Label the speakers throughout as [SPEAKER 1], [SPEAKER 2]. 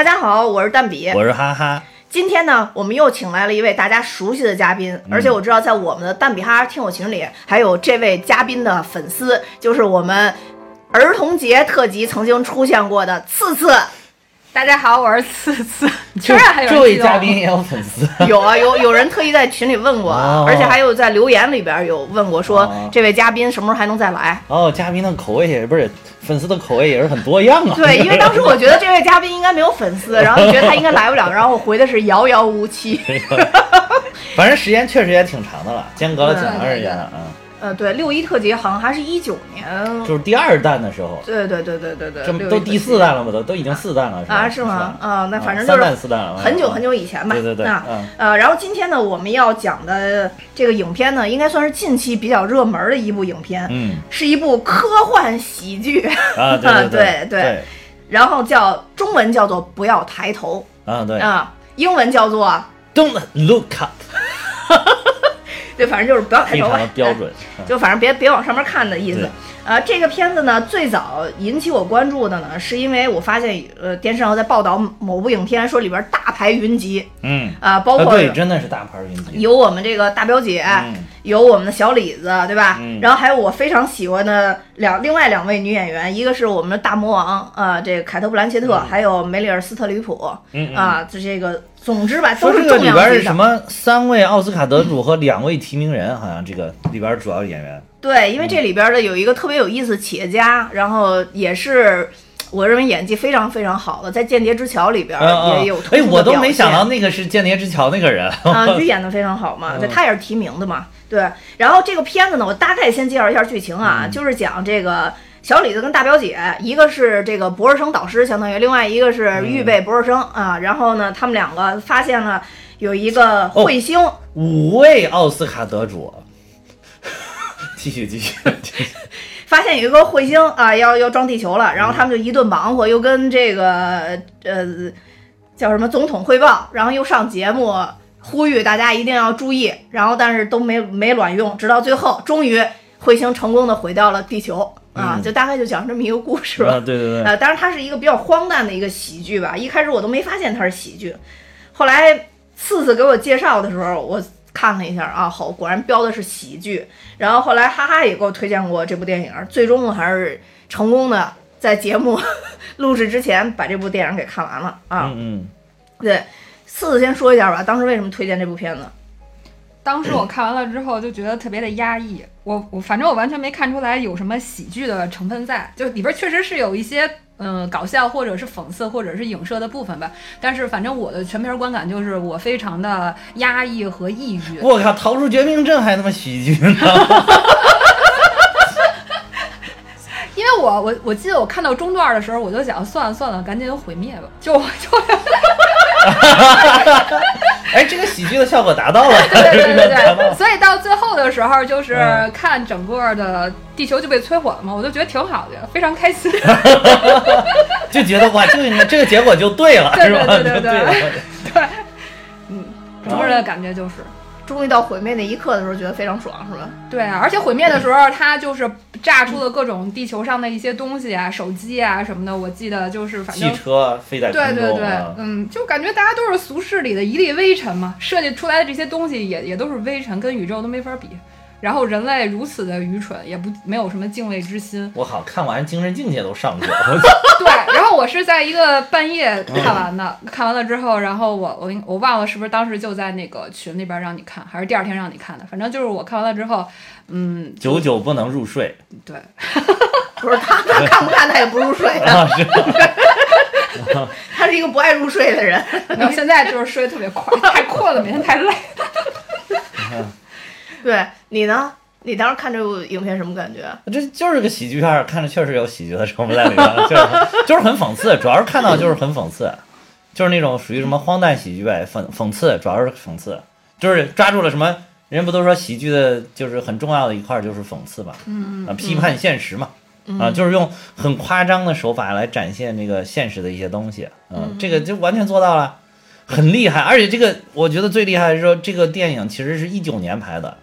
[SPEAKER 1] 大家好，我是蛋比，
[SPEAKER 2] 我是哈哈。
[SPEAKER 1] 今天呢，我们又请来了一位大家熟悉的嘉宾，而且我知道在我们的蛋比哈哈听友群里，还有这位嘉宾的粉丝，就是我们儿童节特辑曾经出现过的次次。
[SPEAKER 3] 大家好，我是次次。居然还有
[SPEAKER 2] 这位嘉宾也有粉丝？
[SPEAKER 1] 有啊，有有人特意在群里问过，而且还有在留言里边有问过，说这位嘉宾什么时候还能再来？
[SPEAKER 2] 哦，嘉宾的口味也不是粉丝的口味也是很多样啊。
[SPEAKER 1] 对，因为当时 我觉得这位嘉宾应该没有粉丝，然后觉得他应该来不了，然后我回的是遥遥无期。
[SPEAKER 2] 反正时间确实也挺长的了，间隔了挺长时间了啊。
[SPEAKER 1] 呃，对，六一特辑好像还是一九年，
[SPEAKER 2] 就是第二弹的时候。
[SPEAKER 1] 对对对对对对，
[SPEAKER 2] 这都第四弹了吗？都都已经四弹了，是吧？
[SPEAKER 1] 啊，是吗？啊，那反正就是
[SPEAKER 2] 三弹四弹了，
[SPEAKER 1] 很久很久以前吧。
[SPEAKER 2] 对对对。
[SPEAKER 1] 啊，呃，然后今天呢，我们要讲的这个影片呢，应该算是近期比较热门的一部影片，
[SPEAKER 2] 嗯，
[SPEAKER 1] 是一部科幻喜剧
[SPEAKER 2] 啊，
[SPEAKER 1] 对
[SPEAKER 2] 对
[SPEAKER 1] 对。然后叫中文叫做《不要抬头》
[SPEAKER 2] 啊，对
[SPEAKER 1] 啊，英文叫做
[SPEAKER 2] Don't Look Up。
[SPEAKER 1] 对，反正就是不要抬头吧，
[SPEAKER 2] 标准，
[SPEAKER 1] 就反正别别往上面看的意思。呃，这个片子呢，最早引起我关注的呢，是因为我发现，呃，电视上在报道某部影片，说里边大牌云集，
[SPEAKER 2] 嗯
[SPEAKER 1] 啊，包括
[SPEAKER 2] 对，真的是大牌云集，
[SPEAKER 1] 有我们这个大表姐，有我们的小李子，对吧？然后还有我非常喜欢的两另外两位女演员，一个是我们的大魔王，啊，这个凯特布兰切特，还有梅丽尔斯特里普，啊，就这个。总之吧，都是
[SPEAKER 2] 这个里边是什么？三位奥斯卡得主和两位提名人，好像这个里边主要演员。
[SPEAKER 1] 对，因为这里边的有一个特别有意思企业家，然后也是我认为演技非常非常好的，在《间谍之桥》里边也有。
[SPEAKER 2] 哎，我都没想到那个是《间谍之桥》那个人
[SPEAKER 1] 啊，就演的非常好嘛。对，他也是提名的嘛。对，然后这个片子呢，我大概先介绍一下剧情啊，就是讲这个。小李子跟大表姐，一个是这个博士生导师，相当于另外一个是预备博士生啊。然后呢，他们两个发现了有一个彗星，
[SPEAKER 2] 五位奥斯卡得主，继 续继续，
[SPEAKER 1] 发现有一个彗星啊，要要撞地球了。然后他们就一顿忙活，又跟这个呃叫什么总统汇报，然后又上节目呼吁大家一定要注意。然后但是都没没卵用，直到最后，终于彗星成功的毁掉了地球。啊，就大概就讲这么一个故事吧。
[SPEAKER 2] 对对对。
[SPEAKER 1] 呃，当然它是一个比较荒诞的一个喜剧吧。一开始我都没发现它是喜剧，后来次次给我介绍的时候，我看了一下啊，好，果然标的是喜剧。然后后来哈哈也给我推荐过这部电影，最终我还是成功的 在节目 录制之前把这部电影给看完了
[SPEAKER 2] 啊。嗯嗯。
[SPEAKER 1] 对，次次先说一下吧，当时为什么推荐这部片子？
[SPEAKER 3] 当时我看完了之后就觉得特别的压抑，我我反正我完全没看出来有什么喜剧的成分在，就里边确实是有一些嗯搞笑或者是讽刺或者是影射的部分吧，但是反正我的全片观感就是我非常的压抑和抑郁。
[SPEAKER 2] 我靠，逃出绝命镇还那么喜剧呢？
[SPEAKER 3] 因为我我我记得我看到中段的时候，我就想算了算了，赶紧毁灭吧，就就。
[SPEAKER 2] 哎，这个喜剧的效果达到了，
[SPEAKER 3] 对对 对对对，所以到最后的时候，就是看整个的地球就被摧毁了嘛，我就觉得挺好的，非常开心，
[SPEAKER 2] 就觉得哇，就应该这个结果就对了，是吧？
[SPEAKER 3] 对对对对，对，嗯，整个的感觉就是。
[SPEAKER 1] 终于到毁灭那一刻的时候，觉得非常爽，是吧？
[SPEAKER 3] 对啊，而且毁灭的时候，它就是炸出了各种地球上的一些东西啊，手机啊什么的。我记得就是反正
[SPEAKER 2] 汽车飞在
[SPEAKER 3] 对对对，嗯，就感觉大家都是俗世里的一粒微尘嘛，设计出来的这些东西也也都是微尘，跟宇宙都没法比。然后人类如此的愚蠢，也不没有什么敬畏之心。
[SPEAKER 2] 我靠，看完精神境界都上去了。
[SPEAKER 3] 对，然后我是在一个半夜看完的，看完了之后，然后我我我忘了是不是当时就在那个群里边让你看，还是第二天让你看的。反正就是我看完了之后，嗯，
[SPEAKER 2] 久久不能入睡。
[SPEAKER 3] 对，
[SPEAKER 1] 不是他他看不看他也不入睡
[SPEAKER 2] 啊，是。
[SPEAKER 1] 他是一个不爱入睡的人，
[SPEAKER 3] 然后现在就是睡得特别快，太困了，每天太累。
[SPEAKER 1] 对你呢？你当时看这部影片什么感觉？
[SPEAKER 2] 这就是个喜剧片，看着确实有喜剧的成分在里面，就是就是很讽刺，主要是看到就是很讽刺，就是那种属于什么荒诞喜剧呗，讽讽刺，主要是讽刺，就是抓住了什么？人不都说喜剧的就是很重要的一块就是讽刺嘛，
[SPEAKER 1] 嗯
[SPEAKER 2] 啊，批判现实嘛，啊，就是用很夸张的手法来展现那个现实的一些东西，嗯，这个就完全做到了，很厉害。而且这个我觉得最厉害的是说，这个电影其实是一九年拍的。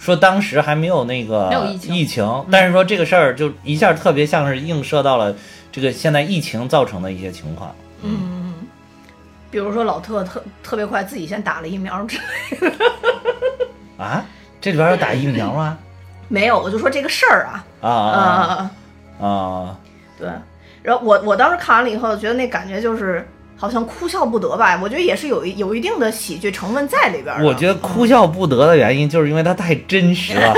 [SPEAKER 2] 说当时还没有那个疫情，但是说这个事儿就一下特别像是映射到了这个现在疫情造成的一些情况。
[SPEAKER 1] 嗯，比如说老特特特别快自己先打了疫苗之类的，
[SPEAKER 2] 啊，这里边有打疫苗吗？
[SPEAKER 1] 没有，我就说这个事儿啊，
[SPEAKER 2] 啊啊
[SPEAKER 1] 啊、
[SPEAKER 2] 啊啊！
[SPEAKER 1] 对。然后我我当时看完了以后，觉得那感觉就是好像哭笑不得吧。我觉得也是有一有一定的喜剧成分在里边。
[SPEAKER 2] 我觉得哭笑不得的原因，就是因为它太真实了。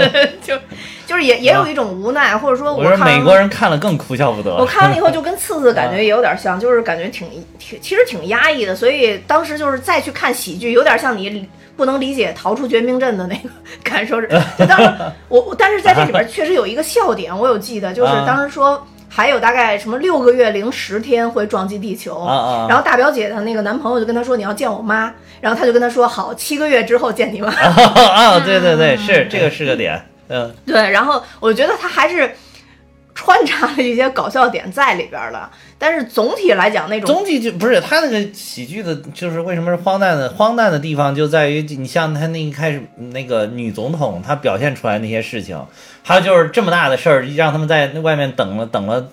[SPEAKER 1] 就就是也也有一种无奈，或者说
[SPEAKER 2] 我说
[SPEAKER 1] 看完
[SPEAKER 2] 美国人看了更哭笑不得。
[SPEAKER 1] 我看完了以后就跟次次感觉 也有点像，就是感觉挺挺其实挺压抑的，所以当时就是再去看喜剧，有点像你不能理解逃出绝命镇的那个感受是。就当时 我我但是在这里边确实有一个笑点，我有记得，就是当时说。还有大概什么六个月零十天会撞击地球，
[SPEAKER 2] 啊啊
[SPEAKER 1] 然后大表姐的那个男朋友就跟她说你要见我妈，然后她就跟她说好，七个月之后见你妈。
[SPEAKER 2] 啊，对对对，是这个是个点，嗯，
[SPEAKER 1] 对，然后我觉得他还是穿插了一些搞笑点在里边了，但是总体来讲那种
[SPEAKER 2] 总体就不是他那个喜剧的，就是为什么是荒诞的？荒诞的地方就在于，你像他那一开始那个女总统，她表现出来那些事情，还有就是这么大的事儿，让他们在外面等了等了。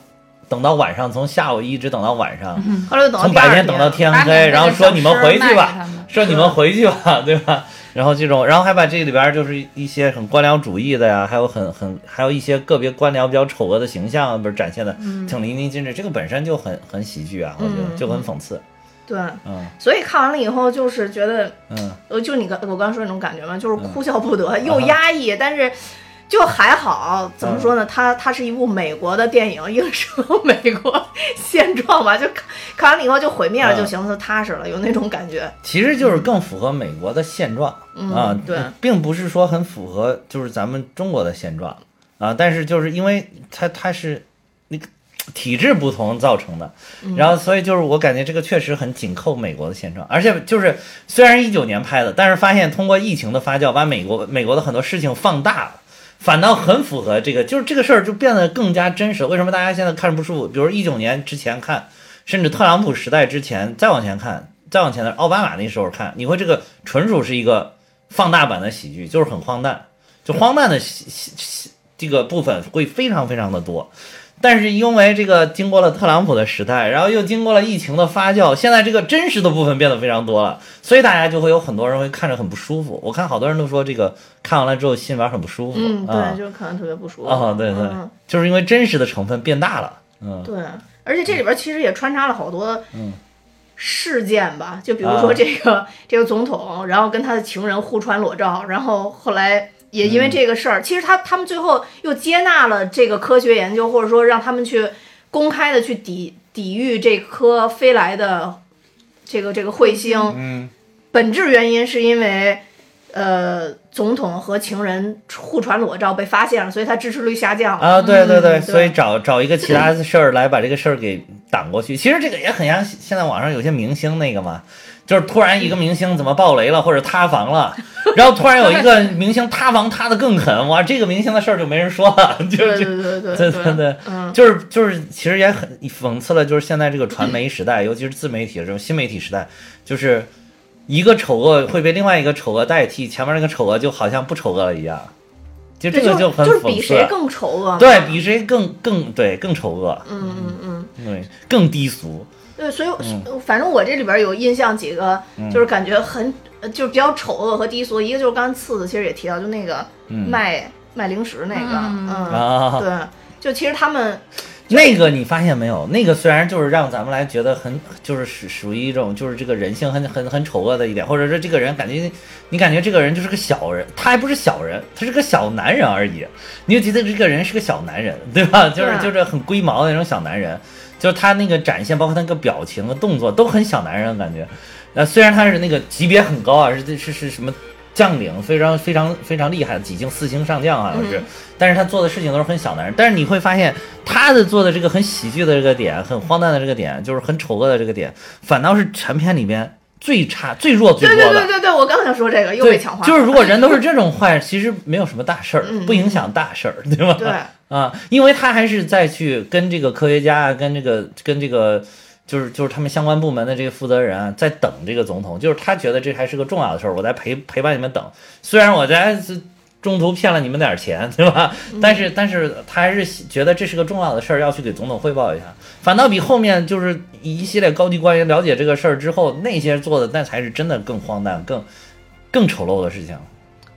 [SPEAKER 2] 等到晚上，从下午一直等到晚上，
[SPEAKER 1] 后来等到
[SPEAKER 2] 从白天等到天黑，然后说你们回去吧，说你们回去吧，对吧？然后这种，然后还把这里边就是一些很官僚主义的呀，还有很很还有一些个别官僚比较丑恶的形象，不是展现的挺淋漓尽致。这个本身就很很喜剧啊，我觉得
[SPEAKER 1] 嗯
[SPEAKER 2] 就很讽刺。
[SPEAKER 1] 对，
[SPEAKER 2] 嗯
[SPEAKER 1] 所以看完了以后就是觉得，
[SPEAKER 2] 嗯，
[SPEAKER 1] 呃，就你刚我刚刚说那种感觉嘛，就是哭笑不得，又压抑，但是。就还好，怎么说呢？它它是一部美国的电影，映射美国现状吧。就看看完了以后就毁灭了就行了，就踏实了，有那种感觉。
[SPEAKER 2] 其实就是更符合美国的现状、啊，
[SPEAKER 1] 对
[SPEAKER 2] 并不是说很符合就是咱们中国的现状啊，但是就是因为它它是那个体制不同造成的，然后所以就是我感觉这个确实很紧扣美国的现状，而且就是虽然是一九年拍的，但是发现通过疫情的发酵，把美国美国的很多事情放大了。反倒很符合这个，就是这个事儿就变得更加真实。为什么大家现在看着不舒服？比如一九年之前看，甚至特朗普时代之前，再往前看，再往前的奥巴马那时候看，你会这个纯属是一个放大版的喜剧，就是很荒诞，就荒诞的喜喜喜这个部分会非常非常的多。但是因为这个经过了特朗普的时代，然后又经过了疫情的发酵，现在这个真实的部分变得非常多了，所以大家就会有很多人会看着很不舒服。我看好多人都说这个看完了之后心里边很不舒服。
[SPEAKER 1] 嗯，
[SPEAKER 2] 啊
[SPEAKER 1] 对，就是可能特别不舒服。
[SPEAKER 2] 哦，对对，
[SPEAKER 1] 嗯
[SPEAKER 2] 就是因为真实的成分变大了。嗯，
[SPEAKER 1] 对，而且这里边其实也穿插了好多
[SPEAKER 2] 嗯
[SPEAKER 1] 事件吧，就比如
[SPEAKER 2] 啊
[SPEAKER 1] 说这个、这个总统，然后跟他的情人互传裸照，然后后来也因为这个事儿，其实他他们最后又接纳了这个科学研究，或者说让他们去公开的去抵抵御这颗飞来的这个这个彗星，
[SPEAKER 2] 嗯
[SPEAKER 1] 本质原因是因为。呃，总统和情人互传裸照被发现了，所以他支持率下降了。
[SPEAKER 2] 啊，对对对，
[SPEAKER 1] 嗯
[SPEAKER 2] 所以找找一个其他的事儿来把这个事儿给挡过去。其实这个也很像现在网上有些明星那个嘛，就是突然一个明星怎么爆雷了或者塌房了，然后突然有一个明星塌房塌的更狠，哇，这个明星的事儿就没人说了，就
[SPEAKER 1] 是
[SPEAKER 2] 就
[SPEAKER 1] 对对对
[SPEAKER 2] 对对就是就是，其实也很讽刺了，就是现在这个传媒时代，尤其是自媒体这种新媒体时代，就是一个丑恶会被另外一个丑恶代替，前面那个丑恶就好像不丑恶了一样，就这个
[SPEAKER 1] 就
[SPEAKER 2] 很
[SPEAKER 1] 就是比。谁更丑恶。
[SPEAKER 2] 对比谁更更对更丑恶，
[SPEAKER 1] 嗯嗯嗯，
[SPEAKER 2] 对更低俗，
[SPEAKER 1] 对，所以
[SPEAKER 2] 嗯
[SPEAKER 1] 反正我这里边有印象几个，就是感觉很呃就是比较丑恶和低俗。一个就是刚才次子其实也提到，就那个
[SPEAKER 2] 嗯
[SPEAKER 1] 卖卖零食那个，
[SPEAKER 3] 嗯
[SPEAKER 1] 嗯，
[SPEAKER 2] 啊，
[SPEAKER 1] 对，就其实他们
[SPEAKER 2] 那个你发现没有？那个虽然就是让咱们来觉得很，就是属属于一种就是这个人性很很很丑恶的一点，或者说这个人感觉你感觉这个人就是个小人，他还不是小人，他是个小男人而已，你就觉得这个人是个小男人，对吧？就是就是很龟毛的那种小男人，就是他那个展现，包括他那个表情和动作都很小男人的感觉。呃虽然他是那个级别很高啊，是是是什么将领，非常非常非常厉害，几星四星上将好像是，但是他做的事情都是很小男人。但是你会发现他的做的这个很喜剧的这个点，很荒诞的这个点，就是很丑恶的这个点，反倒是全片里边最差、最弱、最
[SPEAKER 1] 对
[SPEAKER 2] 多的。
[SPEAKER 1] 对对对对，我刚想说这个又被强化，
[SPEAKER 2] 就是如果人都是这种坏，其实没有什么大事儿，
[SPEAKER 1] 嗯
[SPEAKER 2] 不影响大事儿，对吧？
[SPEAKER 1] 对
[SPEAKER 2] 啊，因为他还是在去跟这个科学家啊，跟这个跟这个。就是就是他们相关部门的这个负责人啊，在等这个总统，就是他觉得这还是个重要的事儿，我在陪陪伴你们等。虽然我在中途骗了你们点儿钱，对吧？但是但是他还是觉得这是个重要的事儿，要去给总统汇报一下。反倒比后面就是一系列高级官员了解这个事儿之后，那些做的那才是真的更荒诞、更更丑陋的事情。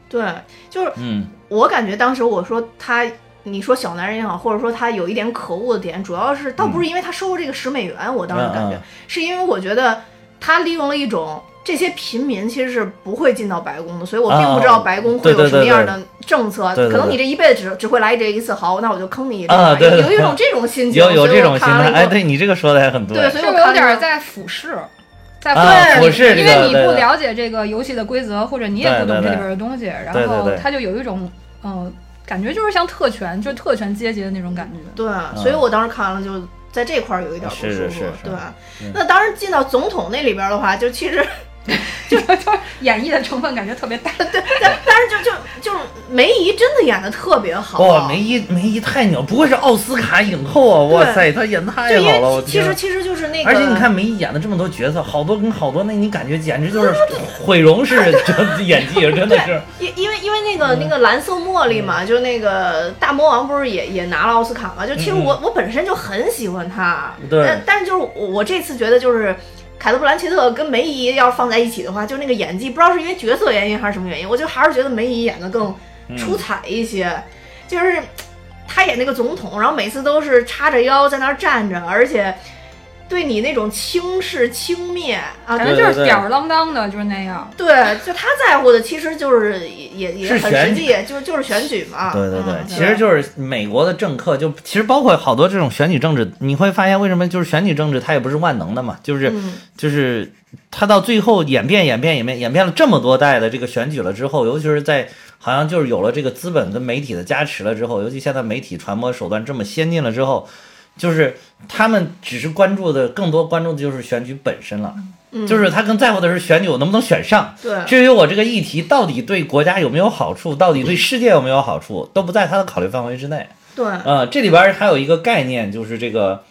[SPEAKER 1] 对，就是
[SPEAKER 2] 嗯
[SPEAKER 1] 我感觉当时我说他，你说小男人也好，或者说他有一点可恶的点，主要是倒不是因为他收了这个十美元，我当时感觉
[SPEAKER 2] 嗯嗯
[SPEAKER 1] 是因为我觉得他利用了一种。这些平民其实是不会进到白宫的，所以我并不知道白宫会有什么样的政策。
[SPEAKER 2] 啊对对对
[SPEAKER 1] 可能你这一辈子只只会来这一次，好，那我就坑你一
[SPEAKER 2] 啊对对
[SPEAKER 1] 有有一种这种心情，
[SPEAKER 2] 有有
[SPEAKER 1] 所以
[SPEAKER 2] 这种心态，
[SPEAKER 1] 我看了以后
[SPEAKER 2] 哎，对你这个说的还很对。
[SPEAKER 1] 对，所以我有
[SPEAKER 3] 点在俯视？在
[SPEAKER 2] 啊
[SPEAKER 3] 俯
[SPEAKER 2] 俯视
[SPEAKER 3] 因为你不了解这个游戏的规则，或者你也不懂这里边的东西，然后他就有一种嗯，感觉就是像特权，就是特权阶级的那种感觉。
[SPEAKER 1] 对，所以我当时看了就在这块儿有一点不舒服，
[SPEAKER 2] 嗯是是是是
[SPEAKER 1] 对。
[SPEAKER 2] 嗯
[SPEAKER 1] 那当然进到总统那里边的话，就其实
[SPEAKER 3] 就就演绎的成分感觉特别大。
[SPEAKER 1] 对但但是就就就是梅姨真的演的特别好，
[SPEAKER 2] 哇，梅姨梅姨太牛，不愧是奥斯卡影后啊！哇塞，她演太好了，我
[SPEAKER 1] 其实其实就是那个，
[SPEAKER 2] 而且你看梅姨演的这么多角色，好多跟好多，那你感觉简直就是毁容式这 演技，真的是。
[SPEAKER 1] 因因为因为那个那个蓝色茉莉嘛，就那个大魔王不是也也拿了奥斯卡嘛？就其实我我本身就很喜欢她，
[SPEAKER 2] 对
[SPEAKER 1] 但但是就是我我这次觉得就是。凯特·布兰切特跟梅姨要是放在一起的话，就那个演技，不知道是因为角色原因还是什么原因，我就还是觉得梅姨演的更出彩一些。就是她演那个总统，然后每次都是叉着腰在那儿站着，而且对你那种轻视轻蔑啊，
[SPEAKER 3] 感觉就是吊儿郎当的，就是那样。
[SPEAKER 1] 对，就他在乎的其实就是也也很实际，就就是选举嘛。
[SPEAKER 2] 对对对，
[SPEAKER 1] 嗯
[SPEAKER 2] 其实就是美国的政客，就其实包括好多这种选举政治，你会发现为什么就是选举政治它也不是万能的嘛，就是、
[SPEAKER 1] 嗯
[SPEAKER 2] 就是它到最后演变演变演变演变了这么多代的这个选举了之后，尤其是在好像就是有了这个资本跟媒体的加持了之后，尤其现在媒体传播手段这么先进了之后，就是他们只是关注的更多关注的就是选举本身了，
[SPEAKER 1] 嗯
[SPEAKER 2] 就是他更在乎的是选举我能不能选上。
[SPEAKER 1] 对
[SPEAKER 2] 至于我这个议题到底对国家有没有好处，到底对世界有没有好处，都不在他的考虑范围之内。
[SPEAKER 1] 对
[SPEAKER 2] 呃，这里边还有一个概念，就是这个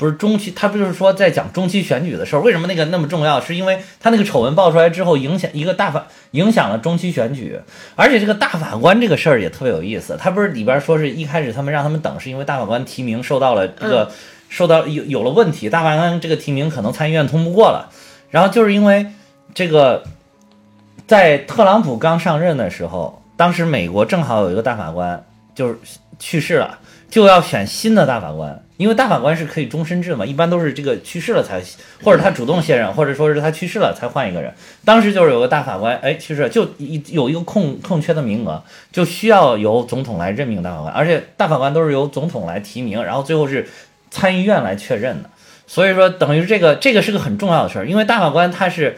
[SPEAKER 2] 不是中期，他不就是说在讲中期选举的时候，为什么那个那么重要？是因为他那个丑闻爆出来之后，影响一个大法影响了中期选举，而且这个大法官这个事儿也特别有意思。他不是里边说是一开始他们让他们等，是因为大法官提名受到了这个、受到有有了问题，大法官这个提名可能参议院通不过了，然后就是因为这个在特朗普刚上任的时候，当时美国正好有一个大法官就是去世了，就要选新的大法官，因为大法官是可以终身制嘛，一般都是这个去世了才，或者他主动卸任，或者说是他去世了才换一个人。当时就是有个大法官，哎，去世就一有一个空空缺的名额，就需要由总统来任命大法官，而且大法官都是由总统来提名，然后最后是参议院来确认的。所以说，等于这个这个是个很重要的事儿，因为大法官他是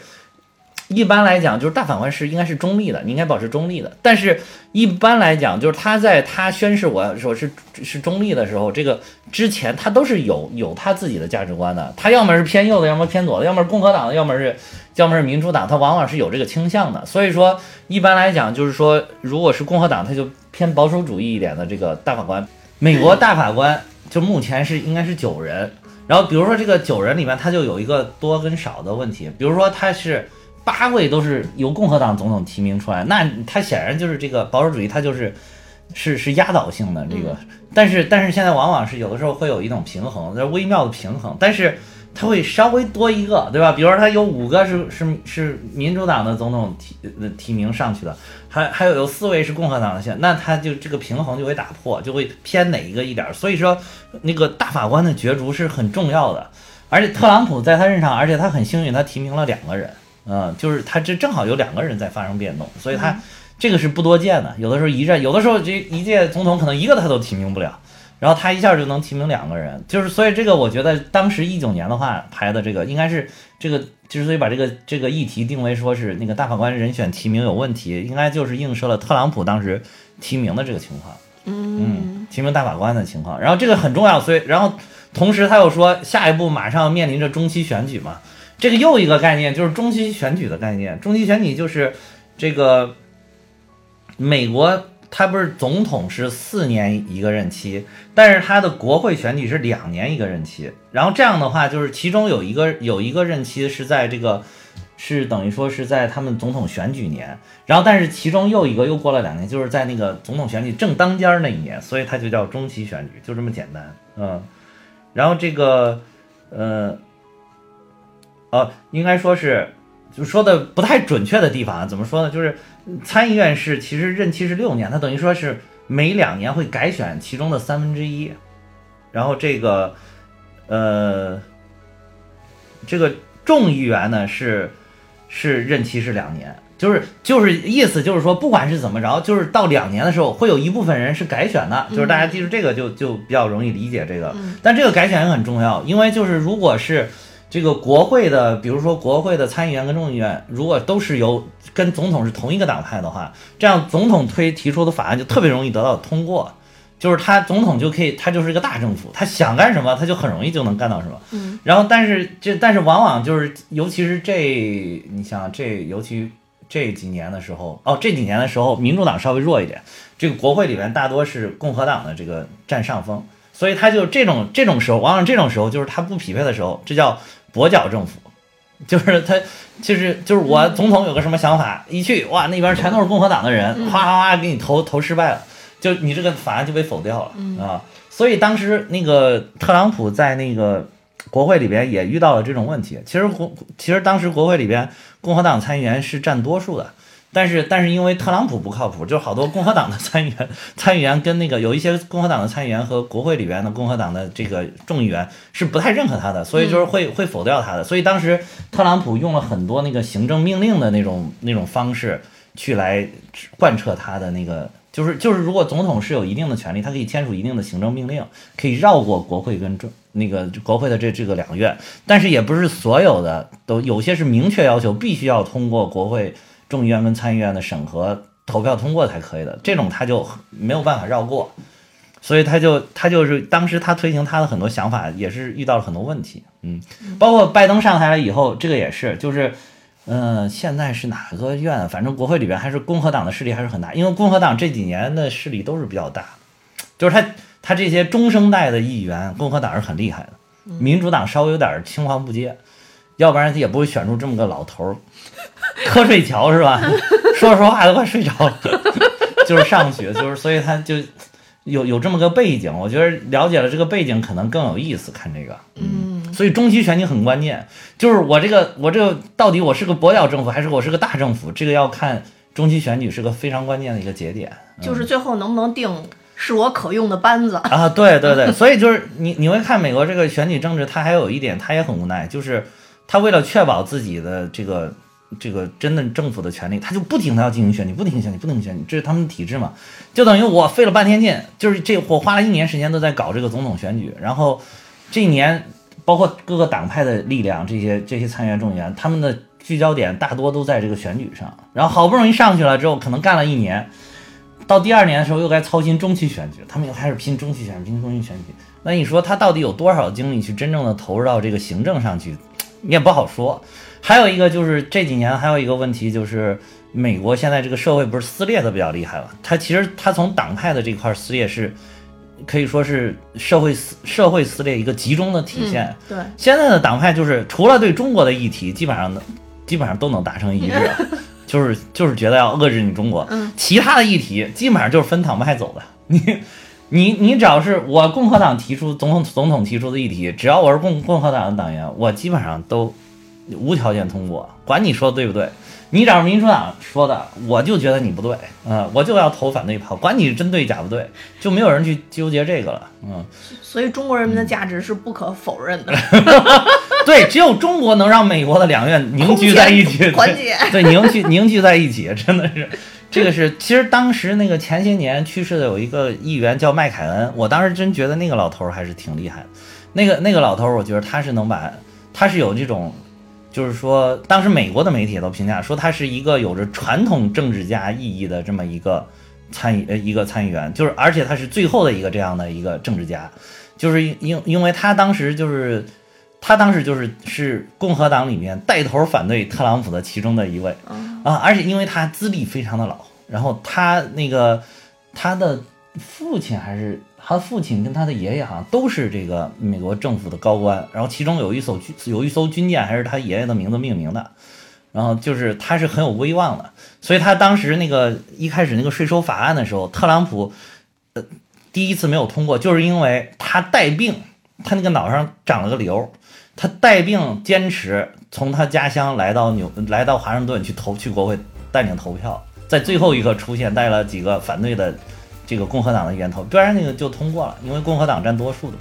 [SPEAKER 2] 一般来讲，就是大法官是应该是中立的，你应该保持中立的。但是一般来讲，就是他在他宣誓我说是是中立的时候，这个之前他都是有有他自己的价值观的。他要么是偏右的，要么偏左的，要么是共和党的，要么是要么是民主党，他往往是有这个倾向的。所以说，一般来讲，就是说，如果是共和党，他就偏保守主义一点的这个大法官。美国大法官就目前是应该是九人。然后比如说这个九人里面，他就有一个多跟少的问题。比如说他是八位都是由共和党总统提名出来，那他显然就是这个保守主义，他就是是是压倒性的这个。但是但是现在往往是有的时候会有一种平衡，就是微妙的平衡，但是他会稍微多一个，对吧？比如说他有五个是是是民主党的总统提呃提名上去的，还还有有四位是共和党的选，那他就这个平衡就会打破，就会偏哪一个一点儿。所以说那个大法官的角逐是很重要的，而且特朗普在他任上，而且他很幸运，他提名了两个人，嗯、就是他这正好有两个人在发生变动，所以他这个是不多见的。有的时候一任，有的时候这一届总统可能一个他都提名不了。然后他一下就能提名两个人，就是所以这个我觉得当时一九年的话排的这个应该是这个之所以把这个这个议题定为说是那个大法官人选提名有问题，应该就是映射了特朗普当时提名的这个情况，嗯，提名大法官的情况。然后这个很重要，所以然后同时他又说下一步马上面临着中期选举嘛，这个又一个概念就是中期选举的概念，中期选举就是这个美国。它不是总统是四年一个任期，但是它的国会选举是两年一个任期。然后这样的话，就是其中有一个有一个任期是在这个是等于说是在他们总统选举年，然后但是其中又一个又过了两年，就是在那个总统选举正当间儿那一年，所以它就叫中期选举，就这么简单。嗯，然后这个呃，呃，应该说是，就说的不太准确的地方啊，怎么说呢？就是参议院是其实任期是六年，它等于说是每两年会改选其中的三分之一，然后这个呃，这个众议员呢是是任期是两年。就是就是意思就是说，不管是怎么着，就是到两年的时候，会有一部分人是改选的。就是大家记住这个，就就比较容易理解这个。但这个改选也很重要，因为就是如果是这个国会的，比如说国会的参议员跟众议院，如果都是由跟总统是同一个党派的话，这样总统推提出的法案就特别容易得到通过。就是他总统就可以，他就是一个大政府，他想干什么，他就很容易就能干到什么。
[SPEAKER 1] 嗯。
[SPEAKER 2] 然后，但是这但是往往就是，尤其是这，你想这尤其。这几年的时候，哦，这几年的时候，民主党稍微弱一点，这个国会里面大多是共和党的这个占上风，所以他就这种这种时候，往往这种时候就是他不匹配的时候，这叫跛脚政府，就是他就是就是我总统有个什么想法，一去哇那边全都是共和党的人，哗哗哗给你投投失败了，就你这个法案就被否掉了啊，所以当时那个特朗普在那个。国会里边也遇到了这种问题。其实国其实当时国会里边共和党参议员是占多数的，但是但是因为特朗普不靠谱，就好多共和党的参议员参议员跟那个有一些共和党的参议员和国会里边的共和党的这个众议员是不太认可他的，所以就是会会否掉他的。所以当时特朗普用了很多那个行政命令的那种那种方式去来贯彻他的那个。就是就是，如果总统是有一定的权利，他可以签署一定的行政命令，可以绕过国会跟众那个国会的这这个两院，但是也不是所有的都有些是明确要求必须要通过国会众议院跟参议院的审核投票通过才可以的，这种他就没有办法绕过，所以他就他就是当时他推行他的很多想法也是遇到了很多问题，嗯，包括拜登上台了以后，这个也是就是。嗯，现在是哪个院？反正国会里边还是共和党的势力还是很大，因为共和党这几年的势力都是比较大，就是他他这些中生代的议员，共和党是很厉害的，民主党稍微有点青黄不接，要不然他也不会选出这么个老头儿，瞌睡桥是吧？说着说话都快睡着了，就是上学，就是所以他就有有这么个背景，我觉得了解了这个背景可能更有意思，看这个，
[SPEAKER 1] 嗯。
[SPEAKER 2] 所以中期选举很关键，就是我这个我这个到底我是个跛脚政府还是我是个大政府，这个要看中期选举是个非常关键的一个节点，
[SPEAKER 1] 就是最后能不能定是我可用的班子
[SPEAKER 2] 啊？对对对，所以就是你你会看美国这个选举政治，它还有一点它也很无奈，就是它为了确保自己的这个这个真的政府的权利，他就不停的要进行选举，不停选举，不停选举，这是他们的体制嘛？就等于我费了半天劲，就是这我花了一年时间都在搞这个总统选举，然后这一年。包括各个党派的力量，这些这些参议员、众议员，他们的聚焦点大多都在这个选举上。然后好不容易上去了之后，可能干了一年，到第二年的时候又该操心中期选举，他们又开始拼中期选举、拼中期选举。那你说他到底有多少精力去真正的投入到这个行政上去，你也不好说。还有一个就是这几年还有一个问题就是，美国现在这个社会不是撕裂的比较厉害了？他其实他从党派的这块撕裂是。可以说是社会撕社会撕裂一个集中的体现。
[SPEAKER 1] 对，
[SPEAKER 2] 现在的党派就是除了对中国的议题，基本上基本上都能达成一致，就是就是觉得要遏制你中国。
[SPEAKER 1] 嗯，
[SPEAKER 2] 其他的议题基本上就是分党派走的。你你你只要是我共和党提出总统总统提出的议题，只要我是共共和党的党员，我基本上都无条件通过，管你说的对不对。你找民主党说的，我就觉得你不对，嗯，我就要投反对票，管你真对假不对，就没有人去纠结这个了，嗯。
[SPEAKER 1] 所以中国人民的价值是不可否认的。
[SPEAKER 2] 对，只有中国能让美国的两院凝聚在一起，
[SPEAKER 1] 团结，
[SPEAKER 2] 对，凝聚凝聚在一起，真的是，这个是，其实当时那个前些年去世的有一个议员叫麦凯恩，我当时真觉得那个老头还是挺厉害的，那个那个老头，我觉得他是能把，他是有这种。就是说，当时美国的媒体也都评价说他是一个有着传统政治家意义的这么一个参议呃一个参议员，就是而且他是最后的一个这样的一个政治家，就是因因为他当时就是他当时就是是共和党里面带头反对特朗普的其中的一位啊，而且因为他资历非常的老，然后他那个他的父亲还是。他父亲跟他的爷爷好像都是这个美国政府的高官，然后其中有一艘军有一艘军舰还是他爷爷的名字命名的，然后就是他是很有威望的，所以他当时那个一开始那个税收法案的时候，特朗普呃第一次没有通过，就是因为他带病，他那个脑上长了个瘤，他带病坚持从他家乡来到纽来到华盛顿去投去国会带领投票，在最后一刻出现，带了几个反对的这个共和党的议员投，不然那个就通过了，因为共和党占多数的。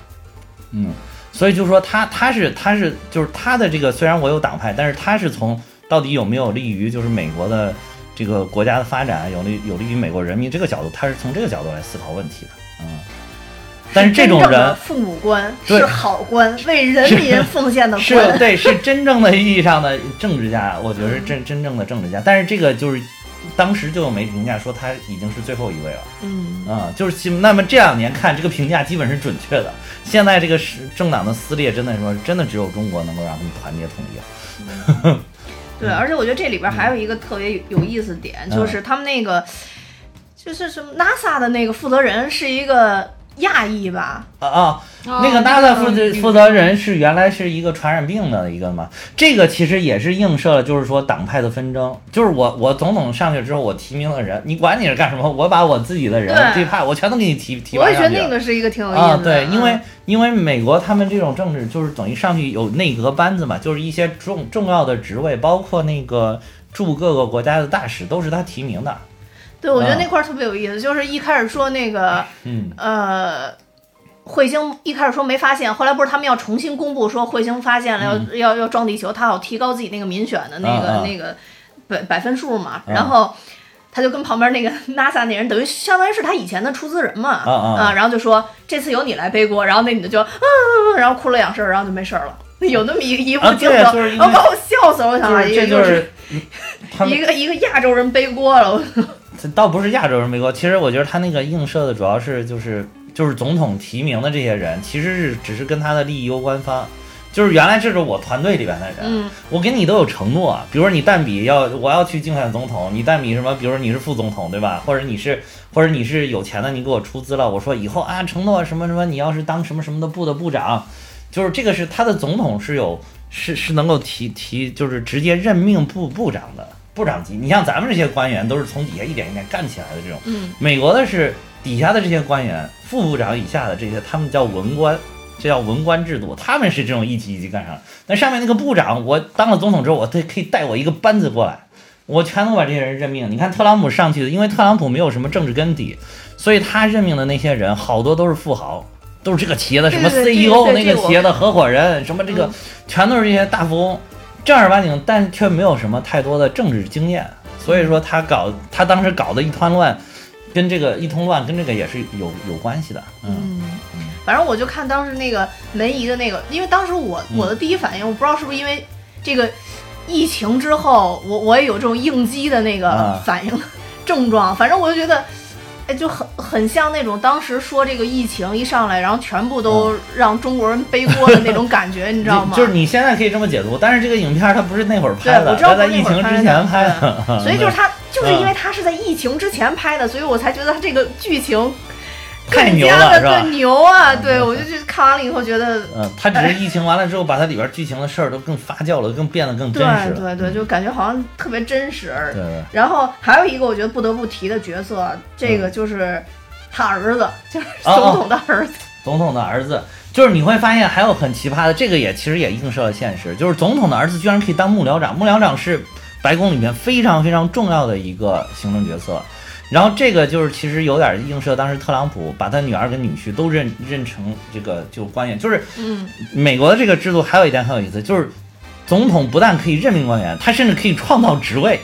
[SPEAKER 2] 嗯，所以就说他他是他是就是他的这个虽然我有党派，但是他是从到底有没有利于就是美国的这个国家的发展，有利有利于美国人民这个角度，他是从这个角度来思考问题的。嗯。但是这种人，
[SPEAKER 1] 父母官是好官，为人民奉献的官，
[SPEAKER 2] 是对，是真正的意义上的政治家。我觉得是真真正的政治家。但是这个就是当时就有媒体评价说他已经是最后一位了。
[SPEAKER 1] 嗯
[SPEAKER 2] 啊，就是那么这两年看这个评价基本是准确的。现在这个是政党的撕裂，真的说真的只有中国能够让他们团结统
[SPEAKER 1] 一。对，而且我觉得这里边还有一个特别有意思点，就是他们那个就是什么 NASA 的那个负责人是一个。亚裔吧？
[SPEAKER 2] 啊啊，那个 NASA 负责负责人是原来是一个传染病的一个嘛？这个其实也是映射了，就是说党派的纷争。就是我我总统上去之后，我提名的人，你管你是干什么？我把我自己的人最怕，我全都给你提提。
[SPEAKER 1] 我也觉得那个是一个挺有意思的。
[SPEAKER 2] 啊，对，因为因为美国他们这种政治就是等于上去有内阁班子嘛，就是一些重重要的职位，包括那个驻各个国家的大使都是他提名的。
[SPEAKER 1] 对，我觉得那块儿特别有意思，就是一开始说那个，呃，彗星一开始说没发现，后来不是他们要重新公布说彗星发现了，要要要撞地球，他好提高自己那个民选的那个那个百百分数嘛，然后他就跟旁边那个 NASA 那人等于相当于是他以前的出资人嘛，啊，然后就说这次由你来背锅，然后那女的就啊，然后哭了两声，然后就没事了，有那么一个一幕镜头，然后把我笑死了，我想
[SPEAKER 2] 这就是
[SPEAKER 1] 一个一个亚洲人背锅了。
[SPEAKER 2] 倒不是亚洲人美国，其实我觉得他那个映射的主要是就是就是总统提名的这些人，其实是只是跟他的利益攸关方，就是原来这是我团队里边的人，我给你都有承诺，比如说你但比要我要去竞选总统，你但比什么？比如说你是副总统对吧？或者你是或者你是有钱的，你给我出资了，我说以后啊承诺什么什么，你要是当什么什么的部的部长，就是这个是他的总统是有是是能够提提就是直接任命部部长的。部长级，你像咱们这些官员都是从底下一点一点干起来的这种。
[SPEAKER 1] 嗯，
[SPEAKER 2] 美国的是底下的这些官员，副部长以下的这些，他们叫文官，这叫文官制度，他们是这种一级一级干上。那上面那个部长，我当了总统之后，我他可以带我一个班子过来，我全能把这些人任命。你看特朗普上去的，因为特朗普没有什么政治根底，所以他任命的那些人好多都是富豪，都是这个企业的什么 CEO，那个企业的合伙人，什么这个全都是这些大富翁。正儿八经，但却没有什么太多的政治经验，所以说他搞他当时搞的一团乱，跟这个一通乱跟这个也是有有关系的。
[SPEAKER 1] 嗯，反正我就看当时那个文怡的那个，因为当时我我的第一反应，我不知道是不是因为这个疫情之后，我我也有这种应激的那个反应症状，反正我就觉得。哎，就很很像那种当时说这个疫情一上来，然后全部都让中国人背锅的那种感觉，你知道吗？
[SPEAKER 2] 就是你现在可以这么解读，但是这个影片它不是那会儿拍
[SPEAKER 1] 的，
[SPEAKER 2] 它在疫情之前拍
[SPEAKER 1] 的，所以就是它就是因为它是在疫情之前拍的，所以我才觉得它这个剧情。
[SPEAKER 2] 太牛了，是吧？
[SPEAKER 1] 牛啊！对我就去看完了以后觉得，
[SPEAKER 2] 嗯，他只是疫情完了之后，把它里边剧情的事儿都更发酵了，更变得更真实。
[SPEAKER 1] 对对对，就感觉好像特别真实。
[SPEAKER 2] 对。
[SPEAKER 1] 然后还有一个我觉得不得不提的角色，这个就是他儿子，就是总统的儿子。
[SPEAKER 2] 总统的儿子，就是你会发现还有很奇葩的，这个也其实也映射了现实，就是总统的儿子居然可以当幕僚长，幕僚长是白宫里面非常非常重要的一个行政角色。然后这个就是其实有点映射，当时特朗普把他女儿跟女婿都认认成这个就官员，就是
[SPEAKER 1] 嗯，
[SPEAKER 2] 美国的这个制度还有一点很有意思，就是总统不但可以任命官员，他甚至可以创造职位。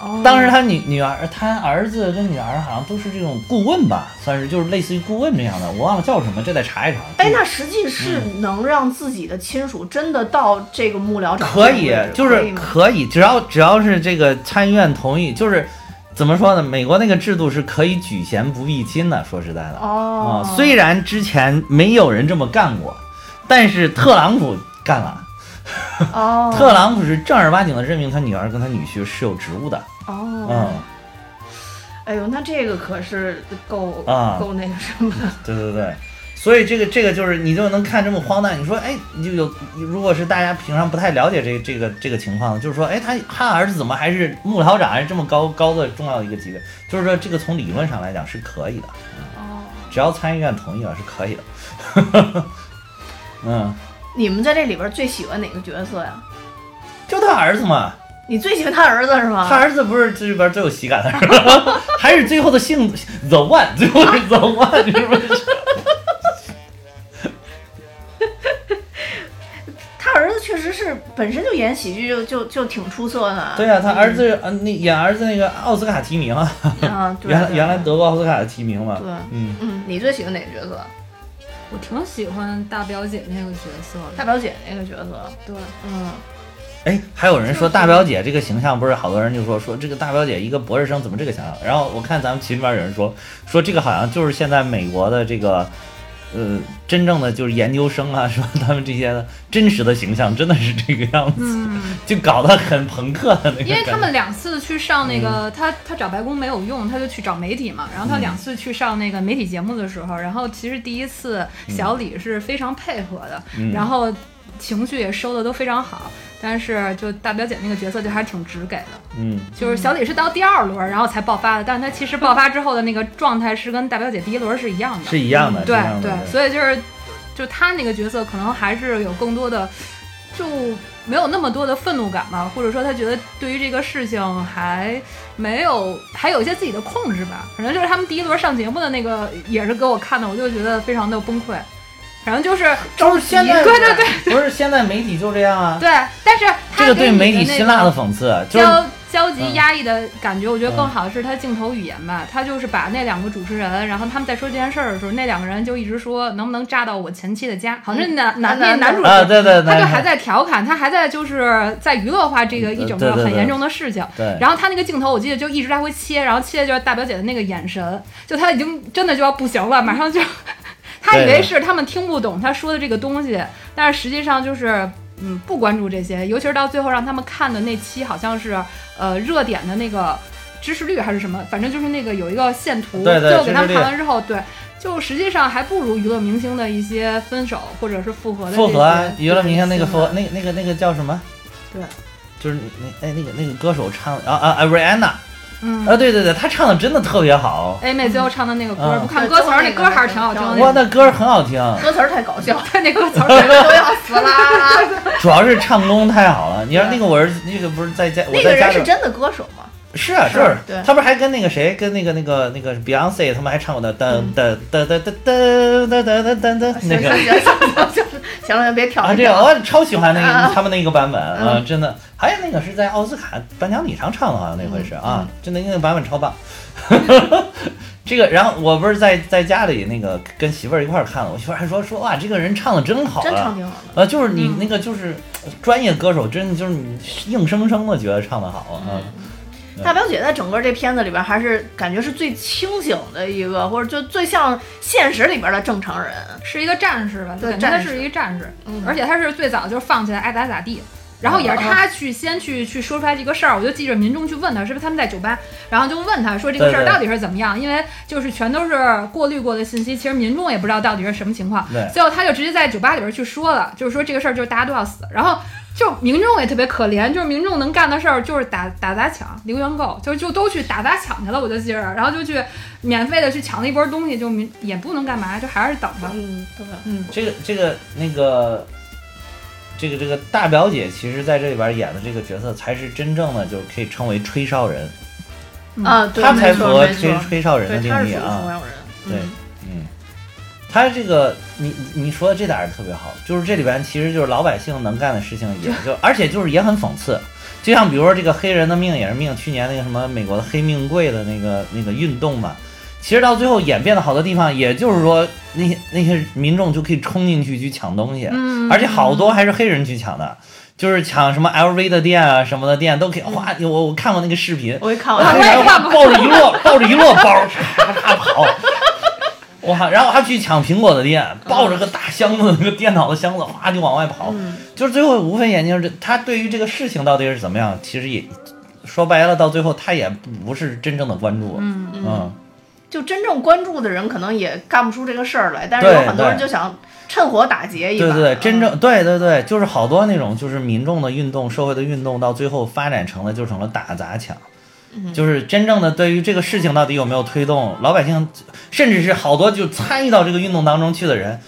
[SPEAKER 1] 哦，
[SPEAKER 2] 当时他女女儿，他儿子跟女儿好像都是这种顾问吧，算是就是类似于顾问这样的，我忘了叫什么，这得查一查。
[SPEAKER 1] 哎，那实际是能让自己的亲属真的到这个幕僚长？
[SPEAKER 2] 可以，就是可以，只要只要是这个参议院同意，就是。怎么说呢？美国那个制度是可以举贤不避亲的。说实在的，
[SPEAKER 1] 哦，
[SPEAKER 2] 啊，虽然之前没有人这么干过，但是特朗普干了。
[SPEAKER 1] 哦，
[SPEAKER 2] 特朗普是正儿八经的任命他女儿跟他女婿是有职务的。
[SPEAKER 1] 哦，
[SPEAKER 2] 嗯，
[SPEAKER 1] 哎呦，那这个可是够
[SPEAKER 2] 啊，
[SPEAKER 1] 够那个什么的。
[SPEAKER 2] 对对对。所以这个这个就是你就能看这么荒诞，你说哎，你就有如果是大家平常不太了解这这个这个情况，就是说哎，他他儿子怎么还是幕僚长，还是这么高高的重要的一个级别？就是说这个从理论上来讲是可以的，
[SPEAKER 1] 哦，
[SPEAKER 2] 只要参议院同意了是可以的，嗯，
[SPEAKER 1] 你们在这里边最喜欢哪个角色呀？
[SPEAKER 2] 就他儿子嘛，
[SPEAKER 1] 你最喜欢他儿子是吗？
[SPEAKER 2] 他儿子不是这里边最有喜感的是吧？还是最后的幸 the one，最后的 the one，是不是？
[SPEAKER 1] 确实是本身就演喜剧就就就挺出色的。
[SPEAKER 2] 对呀、他儿子呃，那演儿子那个奥斯卡提名啊，
[SPEAKER 1] 啊，对
[SPEAKER 2] 原来原来得过奥斯卡的提名嘛。
[SPEAKER 1] 对
[SPEAKER 2] 嗯，
[SPEAKER 1] 嗯，你最喜欢哪个角色？
[SPEAKER 3] 我挺喜欢大表姐那个角色的。
[SPEAKER 1] 大表姐那个角色。
[SPEAKER 3] 对，
[SPEAKER 1] 嗯，
[SPEAKER 2] 哎，还有人说大表姐这个形象，不是好多人就说说这个大表姐一个博士生怎么这个形象？然后我看咱们群里边有人说说这个好像就是现在美国的这个。呃，真正的就是研究生啊，说他们这些的真实的形象真的是这个样子，
[SPEAKER 3] 嗯，
[SPEAKER 2] 就搞得很朋克的那个。
[SPEAKER 3] 因为他们两次去上那
[SPEAKER 2] 嗯
[SPEAKER 3] 个，他他找白宫没有用，他就去找媒体嘛。然后他两次去上那个媒体节目的时候，然后其实第一次小李是非常配合的，
[SPEAKER 2] 嗯
[SPEAKER 3] 然后情绪也收的都非常好。但是就大表姐那个角色就还挺直给的，
[SPEAKER 2] 嗯，
[SPEAKER 3] 就是小李是到第二轮然后才爆发的，但是他其实爆发之后的那个状态是跟大表姐第一轮是一样的。
[SPEAKER 2] 是一样的，是
[SPEAKER 3] 对
[SPEAKER 2] 的
[SPEAKER 3] 对，所以就是，就他那个角色可能还是有更多的，就没有那么多的愤怒感吧，或者说他觉得对于这个事情还没有，还有一些自己的控制吧。反正就是他们第一轮上节目的那个也是给我看的，我就觉得非常的崩溃。反正就是
[SPEAKER 2] 就是现在
[SPEAKER 3] 对对对
[SPEAKER 2] 不是现在媒体就这样啊，
[SPEAKER 3] 对，但是他
[SPEAKER 2] 这个对媒体辛辣
[SPEAKER 3] 的
[SPEAKER 2] 讽刺，就是
[SPEAKER 3] 焦焦急
[SPEAKER 2] 嗯
[SPEAKER 3] 压抑的感觉，我觉得更
[SPEAKER 2] 嗯
[SPEAKER 3] 好的是他镜头语言吧。他就是把那两个主持人，然后他们在说这件事儿的时候，那两个人就一直说能不能炸到我前妻的家，好像是男男那
[SPEAKER 1] 男
[SPEAKER 3] 男主。
[SPEAKER 2] 对对对，
[SPEAKER 3] 他就还在调侃，他还在就是在娱乐化这个一整个很严重的事情。
[SPEAKER 2] 对，
[SPEAKER 3] 然后他那个镜头，我记得就一直来回切，然后切的就是大表姐的那个眼神，就他已经真的就要不行了，马上就，他以为是他们听不懂他说的这个东西，但是实际上就是。嗯，不关注这些，尤其是到最后让他们看的那期，好像是呃热点的那个支持率还是什么，反正就是那个有一个线图，
[SPEAKER 2] 对对
[SPEAKER 3] 最后给他们看完之后，对，就实际上还不如娱乐明星的一些分手或者是复合的
[SPEAKER 2] 复合娱乐明星那个复合，
[SPEAKER 3] 对
[SPEAKER 2] 那那个那个叫什么？
[SPEAKER 3] 对，
[SPEAKER 2] 就是那哎那个那个歌手唱啊啊啊，Rihanna
[SPEAKER 3] 嗯，
[SPEAKER 2] 啊，对对对，他唱的真的特别好
[SPEAKER 3] ，A 妹最后唱的那个歌，
[SPEAKER 2] 嗯
[SPEAKER 3] 不看歌词儿，那歌还是挺好听的。
[SPEAKER 2] 哇，那歌很好听，
[SPEAKER 1] 歌词儿太搞笑，
[SPEAKER 3] 他，那歌词儿
[SPEAKER 1] 人都要死啦！
[SPEAKER 2] 主要是唱功太好了。你看那个我儿子那个不是在家，我
[SPEAKER 1] 那个
[SPEAKER 2] 在家里
[SPEAKER 1] 人是真的歌手吗？
[SPEAKER 2] 是啊，
[SPEAKER 1] 是
[SPEAKER 2] 就是他不是还跟那个谁，跟那个那个那个 Beyonce 他们还唱过的噔噔噔噔噔噔噔噔噔噔那个。
[SPEAKER 1] 行了，别挑
[SPEAKER 2] 了，这个我超喜欢那
[SPEAKER 1] 啊
[SPEAKER 2] 个他们那个版本啊，
[SPEAKER 1] 嗯
[SPEAKER 2] 真的。还有那个是在奥斯卡颁奖礼上唱的，好像那回是啊
[SPEAKER 1] 嗯，
[SPEAKER 2] 真的那个版本超棒。这个，然后我不是在在家里那个跟媳妇儿一块儿看了，我媳妇儿还说说哇，这个人唱的真好啊，
[SPEAKER 1] 真唱挺好的。
[SPEAKER 2] 啊，就是你
[SPEAKER 3] 嗯
[SPEAKER 2] 那个就是专业歌手，真的就是你硬生生的觉得唱的好啊。
[SPEAKER 1] 大表姐在整个这片子里边，还是感觉是最清醒的一个，或者就最像现实里边的正常人。
[SPEAKER 3] 是一个战士吧，
[SPEAKER 1] 对
[SPEAKER 3] 他是一个战士，
[SPEAKER 1] 嗯
[SPEAKER 3] 而且他是最早就是放起来爱咋咋地。然后也是他去先去去说出来这个事儿，我就记着民众去问他是不是他们在酒吧，然后就问他说这个事儿
[SPEAKER 2] 对对
[SPEAKER 3] 到底是怎么样，因为就是全都是过滤过的信息，其实民众也不知道到底是什么情况
[SPEAKER 2] 对。
[SPEAKER 3] 最后他就直接在酒吧里边去说了，就是说这个事儿就是大家都要死，然后就民众也特别可怜，就是民众能干的事儿就是打打砸抢、零元购，就就都去打砸抢去了，我就记着，然后就去免费的去抢了一波东西，就民也不能干嘛，就还是等着。
[SPEAKER 1] 嗯，对。
[SPEAKER 3] 嗯，
[SPEAKER 2] 这个这个那个，这个这个大表姐，其实在这里边演的这个角色，才是真正的就是可以称为吹哨人，
[SPEAKER 3] 嗯。
[SPEAKER 1] 啊，对，
[SPEAKER 2] 她才
[SPEAKER 1] 没
[SPEAKER 2] 符合吹吹哨人的定义啊。对他这个你你说的这点儿特别好，就是这里边其实就是老百姓能干的事情，也就 而且就是也很讽刺。就像比如说这个黑人的命也是命，去年那个什么美国的黑命贵的那个那个运动嘛，其实到最后演变的好多地方，也就是说那些那些民众就可以冲进去去抢东西，
[SPEAKER 3] 嗯
[SPEAKER 2] 而且好多还是黑人去抢的，就是抢什么 LV 的店啊什么的店都可以。哇，我我看过那个视频，
[SPEAKER 1] 我也看，我
[SPEAKER 3] 啊
[SPEAKER 2] 黑人哇抱着一摞抱着一摞包，啪啪跑。哇！然后他去抢苹果的店，抱着个大箱子，那个电脑的箱子，哗就往外跑。
[SPEAKER 1] 嗯
[SPEAKER 2] 就是最后无非眼睛这他对于这个事情到底是怎么样，其实也说白了，到最后他也不是真正的关注。
[SPEAKER 3] 嗯
[SPEAKER 2] 嗯，
[SPEAKER 1] 就真正关注的人可能也干不出这个事儿来，但是有很多人就想趁火打劫一把。
[SPEAKER 2] 对对对，真
[SPEAKER 1] 嗯
[SPEAKER 2] 正对对对，就是好多那种就是民众的运动、社会的运动，到最后发展成了就成了打砸抢。就是真正的对于这个事情到底有没有推动，老百姓，甚至是好多就参与到这个运动当中去的人，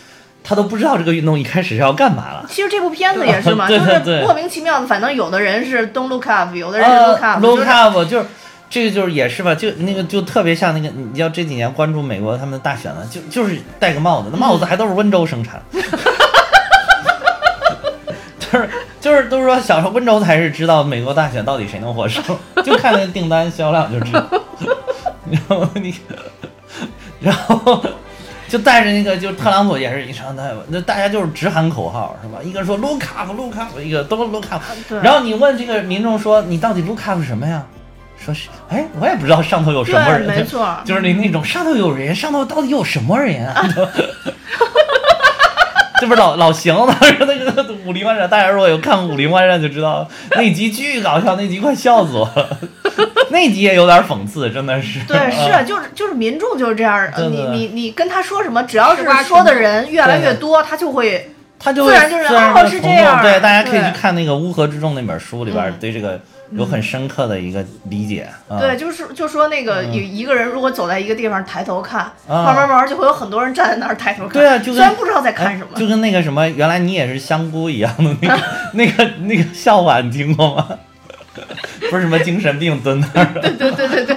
[SPEAKER 2] 他都不知道这个运动一开始是要干嘛了。
[SPEAKER 1] 其实这部片子也是嘛，
[SPEAKER 2] 对
[SPEAKER 1] 就是莫名其妙的，反正有的人是 don't look up，有的人是 look
[SPEAKER 2] 啊 up，，look
[SPEAKER 1] 就是
[SPEAKER 2] up 就是这个就是也是吧，就那个就特别像那个，你要这几年关注美国他们的大选了，就就是戴个帽子，那帽子还都是温州生产。就是就是都说小时候温州才是知道美国大选到底谁能获胜，就看那个订单销量就知道。然后你，然后就带着那个，就特朗普也是一上台，那大家就是直喊口号是吧？一个说 look up look up，一个都 look up，然后你问这个民众说你到底 look up 什么呀？说是哎，我也不知道上头有什么，人，
[SPEAKER 1] 没错，
[SPEAKER 2] 就是那那种上头有人，上头到底有什么人啊？这不是老老邢当时 那个武林外传，大家如果有看武林外传就知道那集巨搞笑，那集快笑死我了。那集也有点讽刺，真的是。
[SPEAKER 1] 对，是
[SPEAKER 2] 啊
[SPEAKER 1] 就是就是民众就是这样，
[SPEAKER 2] 对对对
[SPEAKER 1] 你你你跟他说什么，只要是说的人越来越多，他就会
[SPEAKER 2] 他就会
[SPEAKER 1] 自然就是这样
[SPEAKER 2] 对，大家可以去看那个《乌合之众》那本书里边对这个有很深刻的一个理解。啊
[SPEAKER 1] 对，就是就说那个
[SPEAKER 2] 嗯
[SPEAKER 1] 有一个人如果走在一个地方抬头看，
[SPEAKER 2] 啊
[SPEAKER 1] 慢慢慢慢就会有很多人站在那儿抬头看，
[SPEAKER 2] 对啊，就跟
[SPEAKER 1] 虽然不知道在看什么
[SPEAKER 2] 哎，就跟那个什么，原来你也是香菇一样的 那个那个那个笑话，你听过吗？不是什么精神病蹲那儿，
[SPEAKER 1] 对对对对对，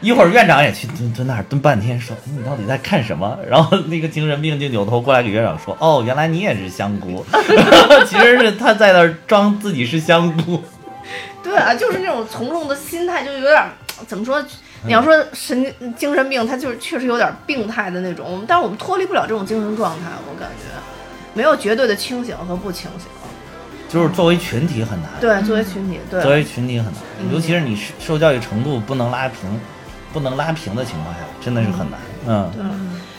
[SPEAKER 2] 一会儿院长也去蹲蹲那儿蹲半天，说哎你到底在看什么？然后那个精神病就扭头过来给院长说，哦，原来你也是香菇，其实是他在那儿装自己是香菇。
[SPEAKER 1] 对啊，就是那种从众的心态，就有点儿怎么说？你要说神经精神病，他就是确实有点病态的那种，但是我们脱离不了这种精神状态，我感觉没有绝对的清醒和不清醒。
[SPEAKER 2] 就是作为群体很难，
[SPEAKER 1] 对，作为群体，对，
[SPEAKER 2] 作为群体很难，
[SPEAKER 1] 嗯
[SPEAKER 2] 尤其是你受教育程度不能拉平，不能拉平的情况下，真的是很难。嗯
[SPEAKER 1] 对。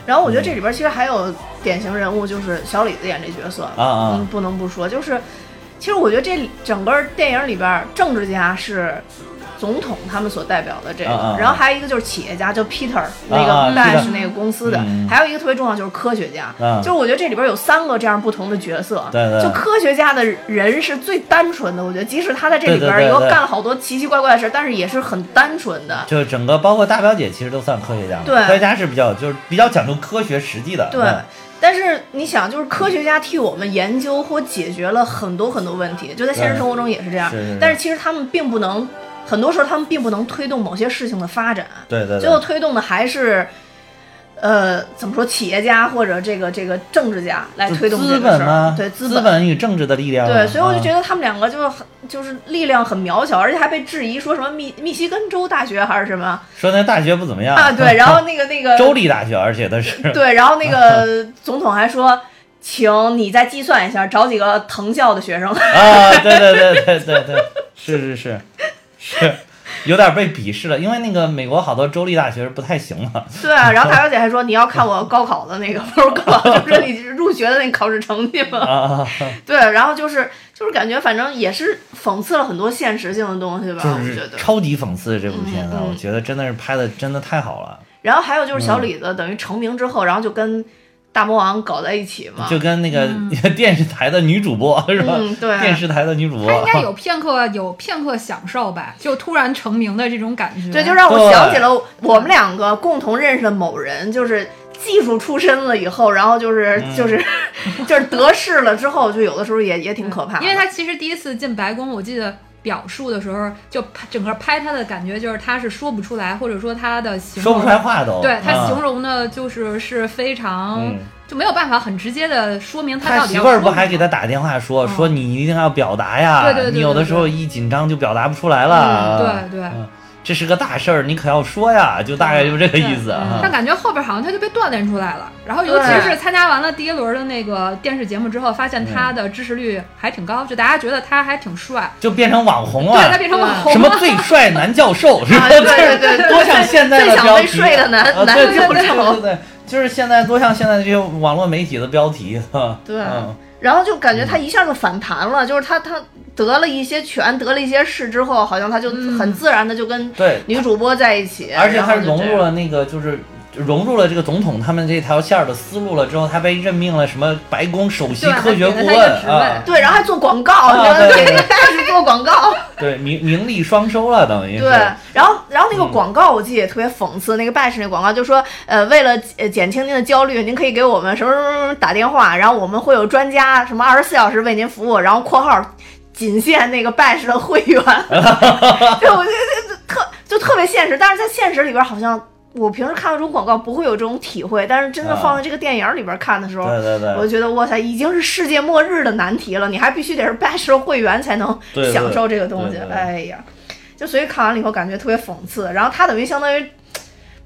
[SPEAKER 1] 然后我觉得这里边其实还有典型人物，就是小李子演这角色，
[SPEAKER 2] 啊啊
[SPEAKER 1] 嗯，不能不说，就是其实我觉得这整个电影里边，政治家是总统他们所代表的这个，
[SPEAKER 2] 啊啊啊。
[SPEAKER 1] 然后还有一个就是企业家，就 Peter 那
[SPEAKER 2] 啊
[SPEAKER 1] 个 Bash 那个公司的，
[SPEAKER 2] 嗯。
[SPEAKER 1] 还有一个特别重要就是科学家，
[SPEAKER 2] 啊。
[SPEAKER 1] 就是我觉得这里边有三个这样不同的角色，
[SPEAKER 2] 对对。
[SPEAKER 1] 就科学家的人是最单纯的，我觉得即使他在这里边有
[SPEAKER 2] 对对
[SPEAKER 1] 干了好多奇奇怪怪的事，但是也是很单纯的，
[SPEAKER 2] 就整个包括大表姐其实都算科学家嘛，
[SPEAKER 1] 对。
[SPEAKER 2] 科学家是比较就是比较讲究科学实际的，
[SPEAKER 1] 对。
[SPEAKER 2] 嗯，
[SPEAKER 1] 但是你想，就是科学家替我们研究或解决了很多很多问题，就在现实生活中也是这样。
[SPEAKER 2] 是是是
[SPEAKER 1] 但是其实他们并不能，很多时候他们并不能推动某些事情的发展，
[SPEAKER 2] 对对
[SPEAKER 1] 最后，推动的还是。呃，怎么说？企业家或者这个这个政治家来推动这
[SPEAKER 2] 资
[SPEAKER 1] 个事儿
[SPEAKER 2] 本嘛，，
[SPEAKER 1] 对资
[SPEAKER 2] 资本与政治的力量啊，
[SPEAKER 1] 对，所以我就觉
[SPEAKER 2] 得
[SPEAKER 1] 得他们两个就是很就是力量很渺小，而且还被质疑说什么密密西根州大学还是什么
[SPEAKER 2] 说那大学不怎么样
[SPEAKER 1] 啊？对，然后那个那个
[SPEAKER 2] 州立大学，而且他是
[SPEAKER 1] 对，然后那个 总统还说，请你再计算一下，找几个藤校的学生。
[SPEAKER 2] 啊，对对对对对对，是是是是，有点被鄙视了，因为那个美国好多州立大学是不太行了，
[SPEAKER 1] 对啊，然后大小姐还说，你要看我高考的那个，不是高考，就是你入学的那个考试成绩嘛。对，然后就是就是感觉，反正也是讽刺了很多现实性的东西吧，
[SPEAKER 2] 就是
[SPEAKER 1] 我觉得。
[SPEAKER 2] 超级讽刺这部片子，我觉得真的是拍的真的太好了。
[SPEAKER 1] 然后还有就是小李子等于成名之后，然后就跟大魔王搞在一起嘛。
[SPEAKER 2] 就跟那个电视台的女主播是吧？
[SPEAKER 1] 嗯 对
[SPEAKER 2] 电视台的女主播，
[SPEAKER 3] 她应该有片刻有片刻享受吧，就突然成名的这种感觉。
[SPEAKER 1] 对，就让我想起了我们两个共同认识的某人，就是技术出身了以后，然后就是
[SPEAKER 2] 嗯
[SPEAKER 1] 就是 就是得势了之后，就有的时候也也挺可怕。
[SPEAKER 3] 因为他其实第一次进白宫，我记得表述的时候，就拍整个拍他的感觉就是他是说不出来，或者说他的形容
[SPEAKER 2] 说不出来话都。
[SPEAKER 3] 对他
[SPEAKER 2] 啊
[SPEAKER 3] 形容的就是是非常、
[SPEAKER 2] 嗯
[SPEAKER 3] 就没有办法很直接的说明他
[SPEAKER 2] 他
[SPEAKER 3] 到底要
[SPEAKER 2] 媳妇儿不还给他打电话说、
[SPEAKER 3] 嗯
[SPEAKER 2] 说你一定要表达呀，
[SPEAKER 3] 对对对对
[SPEAKER 2] 你有的时候一紧张就表达不出来了。
[SPEAKER 3] 嗯对对
[SPEAKER 2] 嗯这是个大事儿，你可要说呀，就大概就这个意思啊。
[SPEAKER 3] 但感觉后边好像他就被锻炼出来了，然后尤其是参加完了第一轮的那个电视节目之后，发现他的支持率还挺高，就大家觉得他还挺帅，
[SPEAKER 2] 就变成网红了
[SPEAKER 3] 对他。变成网红
[SPEAKER 2] 什么最帅男教授是吧？
[SPEAKER 1] 啊对对对对
[SPEAKER 2] 多像现在的
[SPEAKER 1] 最想被
[SPEAKER 2] 标题
[SPEAKER 1] 睡的男
[SPEAKER 2] 啊
[SPEAKER 1] 男教
[SPEAKER 2] 对对对
[SPEAKER 1] 授
[SPEAKER 2] 对对，就是现在多像现在这些网络媒体的标题啊。
[SPEAKER 1] 对
[SPEAKER 2] 嗯
[SPEAKER 1] 然后就感觉他一下就反弹了，就是他他得了一些权，得了一些势之后，好像他就很自然的就跟
[SPEAKER 2] 对，
[SPEAKER 1] 女主播在一起，
[SPEAKER 2] 而且他融入了那个就是融入了这个总统他们这条线儿的思路了之后，他被任命了什么白宫首席科学顾问啊，
[SPEAKER 1] 对，然后还做广告？
[SPEAKER 2] 对
[SPEAKER 1] 给那个大使做广告。
[SPEAKER 2] 对，名名利双收了，等于。
[SPEAKER 1] 对，然后然后那个
[SPEAKER 2] 嗯
[SPEAKER 1] 广告我记得也特别讽刺，那个拜士那广告就说，呃，为了呃减轻您的焦虑，您可以给我们什么什么什么打电话，然后我们会有专家什么二十四小时为您服务，然后括号仅限那个拜士的会员。对，我觉得这特就特别现实，但是在现实里边好像。我平时看这种广告不会有这种体会，但是真的
[SPEAKER 2] 啊
[SPEAKER 1] 放在这个电影里边看的时候，
[SPEAKER 2] 对对对
[SPEAKER 1] 我就觉得哇塞，已经是世界末日的难题了，你还必须得是拜师会员才能享受这个东西。哎呀，就所以看完了以后感觉特别讽刺。然后他等于相当于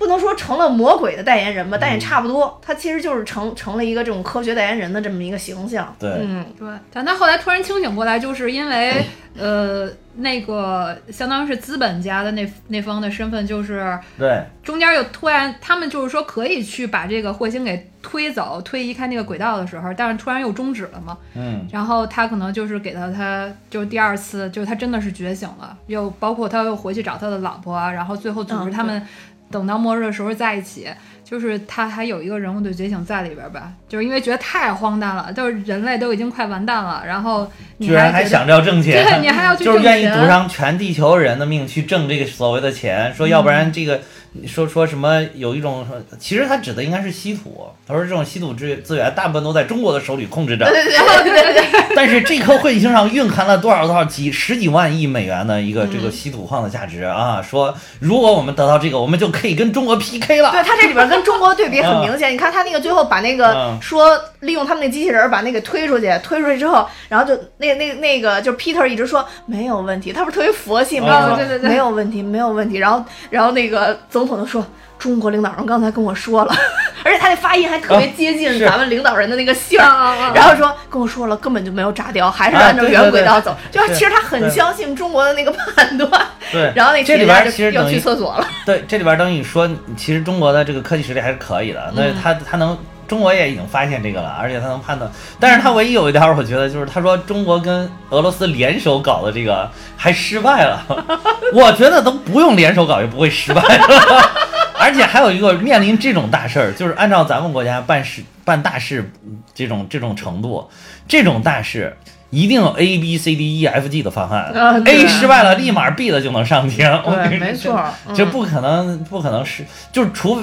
[SPEAKER 1] 不能说成了魔鬼的代言人吧，但也差不多，他其实就是成成了一个这种科学代言人的这么一个形象。
[SPEAKER 2] 对。
[SPEAKER 1] 嗯，
[SPEAKER 3] 对，但他后来突然清醒过来，就是因为呃，那个相当于是资本家的那那方的身份，就是
[SPEAKER 2] 对。
[SPEAKER 3] 中间又突然他们就是说可以去把这个彗星给推走、推移开那个轨道的时候，但是突然又终止了嘛。
[SPEAKER 2] 嗯，
[SPEAKER 3] 然后他可能就是给到他，就是第二次，就是他真的是觉醒了，又包括他又回去找他的老婆啊，然后最后组织
[SPEAKER 1] 嗯
[SPEAKER 3] 他们等到末日的时候在一起，就是他还有一个人物的觉醒在里边吧，就是因为觉得太荒诞了，就是人类都已经快完蛋了，然后你
[SPEAKER 2] 居然还想着要挣钱，
[SPEAKER 3] 对你还要去
[SPEAKER 2] 就是愿意赌上全地球人的命去挣这个所谓的钱，说要不然这个。说说什么有一种，其实他指的应该是稀土。他说这种稀土资资源大部分都在中国的手里控制着，
[SPEAKER 1] 对对对对对，
[SPEAKER 2] 但是这颗彗星上蕴含了多少多少几十几万亿美元的一个这
[SPEAKER 1] 嗯
[SPEAKER 2] 个稀土矿的价值啊！说如果我们得到这个，我们就可以跟中国 PK 了。
[SPEAKER 1] 对他这里边跟中国对比很明显。你看他那个最后把那个
[SPEAKER 2] 嗯
[SPEAKER 1] 说利用他们那机器人把那个推出去，推出去之后，然后就那那那个就是 Peter 一直说没有问题，他不是特别佛系吗？
[SPEAKER 2] 哦
[SPEAKER 3] 对对对
[SPEAKER 1] 没有问题，没有问题。然后然后那个总统就说。中国领导人刚才跟我说了，而且他那发音还特别接近咱们领导人的那个姓儿，然后说跟我说了，根本就没有炸掉，还是
[SPEAKER 2] 啊
[SPEAKER 1] 按照原
[SPEAKER 2] 对对对
[SPEAKER 1] 轨道走。就是
[SPEAKER 2] 是
[SPEAKER 1] 其实他很相信中国的那个判断。
[SPEAKER 2] 对，
[SPEAKER 1] 然后那
[SPEAKER 2] 这里
[SPEAKER 1] 企业家就要
[SPEAKER 2] 边其实等于
[SPEAKER 1] 去厕所了。
[SPEAKER 2] 对，这里边等于说，其实中国的这个科技实力还是可以的。那
[SPEAKER 1] 嗯
[SPEAKER 2] 他他能，中国也已经发现这个了，而且他能判断。但是他唯一有一点儿，我觉得就是他说中国跟俄罗斯联手搞的这个还失败了。我觉得都不用联手搞也不会失败了。而且还有一个面临这种大事儿，就是按照咱们国家办事办大事这种这种程度，这种大事。一定有 A B C D E F G 的方案、
[SPEAKER 1] 啊
[SPEAKER 2] a 失败了，立马 B 的就能上天。
[SPEAKER 1] 对，
[SPEAKER 2] 你
[SPEAKER 1] 没
[SPEAKER 2] 说
[SPEAKER 1] 错，嗯
[SPEAKER 2] 就不可能，不可能是，就是除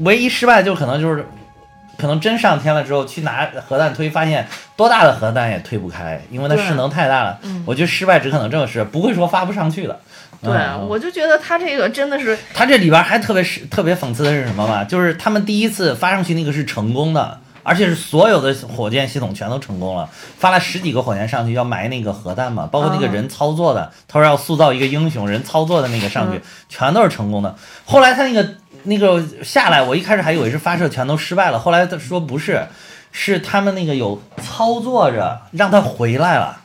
[SPEAKER 2] 唯一失败就可能就是，可能真上天了之后去拿核弹推，发现多大的核弹也推不开，因为它势能太大了。
[SPEAKER 1] 嗯
[SPEAKER 2] 我觉得失败只可能这个是，不会说发不上去的。
[SPEAKER 1] 对，
[SPEAKER 2] 嗯
[SPEAKER 1] 我就觉得他这个真的是，
[SPEAKER 2] 他这里边还特别是特别讽刺的是什么嘛？就是他们第一次发上去那个是成功的，而且是所有的火箭系统全都成功了，发了十几个火箭上去要埋那个核弹嘛，包括那个
[SPEAKER 1] 啊
[SPEAKER 2] 人操作的，他说要塑造一个英雄，人操作的那个上去
[SPEAKER 1] 嗯
[SPEAKER 2] 全都是成功的。后来他那个那个下来，我一开始还以为是发射全都失败了，后来他说不是，是他们那个有操作着让他回来了，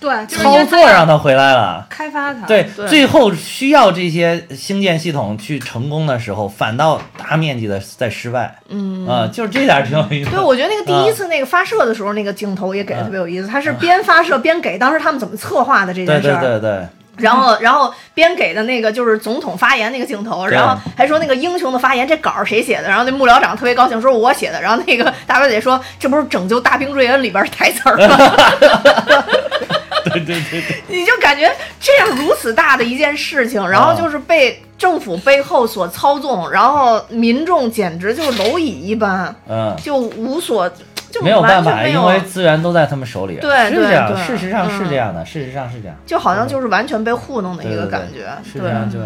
[SPEAKER 3] 对，就是
[SPEAKER 2] 操作让他回来了。
[SPEAKER 3] 开发它，
[SPEAKER 2] 对，
[SPEAKER 1] 对
[SPEAKER 2] 最后需要这些星舰系统去成功的时候，反倒大面积的在失败。
[SPEAKER 1] 嗯。
[SPEAKER 2] 啊、就是这点挺有意思。
[SPEAKER 1] 对，我觉得那个第一
[SPEAKER 2] 啊
[SPEAKER 1] 次那个发射的时候，那个镜头也给的
[SPEAKER 2] 嗯
[SPEAKER 1] 特别有意思。他是边发射边给，当时他们怎么策划的这
[SPEAKER 2] 对对
[SPEAKER 1] 件事儿？
[SPEAKER 2] 对对，
[SPEAKER 1] 然后，然后边给的那个就是总统发言那个镜头，然后还说那个英雄的发言，这稿儿谁写的？然后那幕僚长特别高兴，说我写的。然后那个大表姐说，这不是《拯救大兵瑞恩》里边儿台词儿吗？
[SPEAKER 2] 对对对对，
[SPEAKER 1] 你就感觉这样如此大的一件事情，然后就是被政府背后所操纵，然后民众简直就是蝼蚁一般，
[SPEAKER 2] 嗯。
[SPEAKER 1] 就无所就
[SPEAKER 2] 没有办法，因为资源都在他们手里。
[SPEAKER 1] 对对
[SPEAKER 2] 是这样，
[SPEAKER 1] 对
[SPEAKER 2] 事实上是
[SPEAKER 1] 嗯
[SPEAKER 2] 这样的，事实上是这样。
[SPEAKER 1] 就好像就是完全被糊弄的一个感觉，
[SPEAKER 2] 是
[SPEAKER 1] 对
[SPEAKER 2] 这样就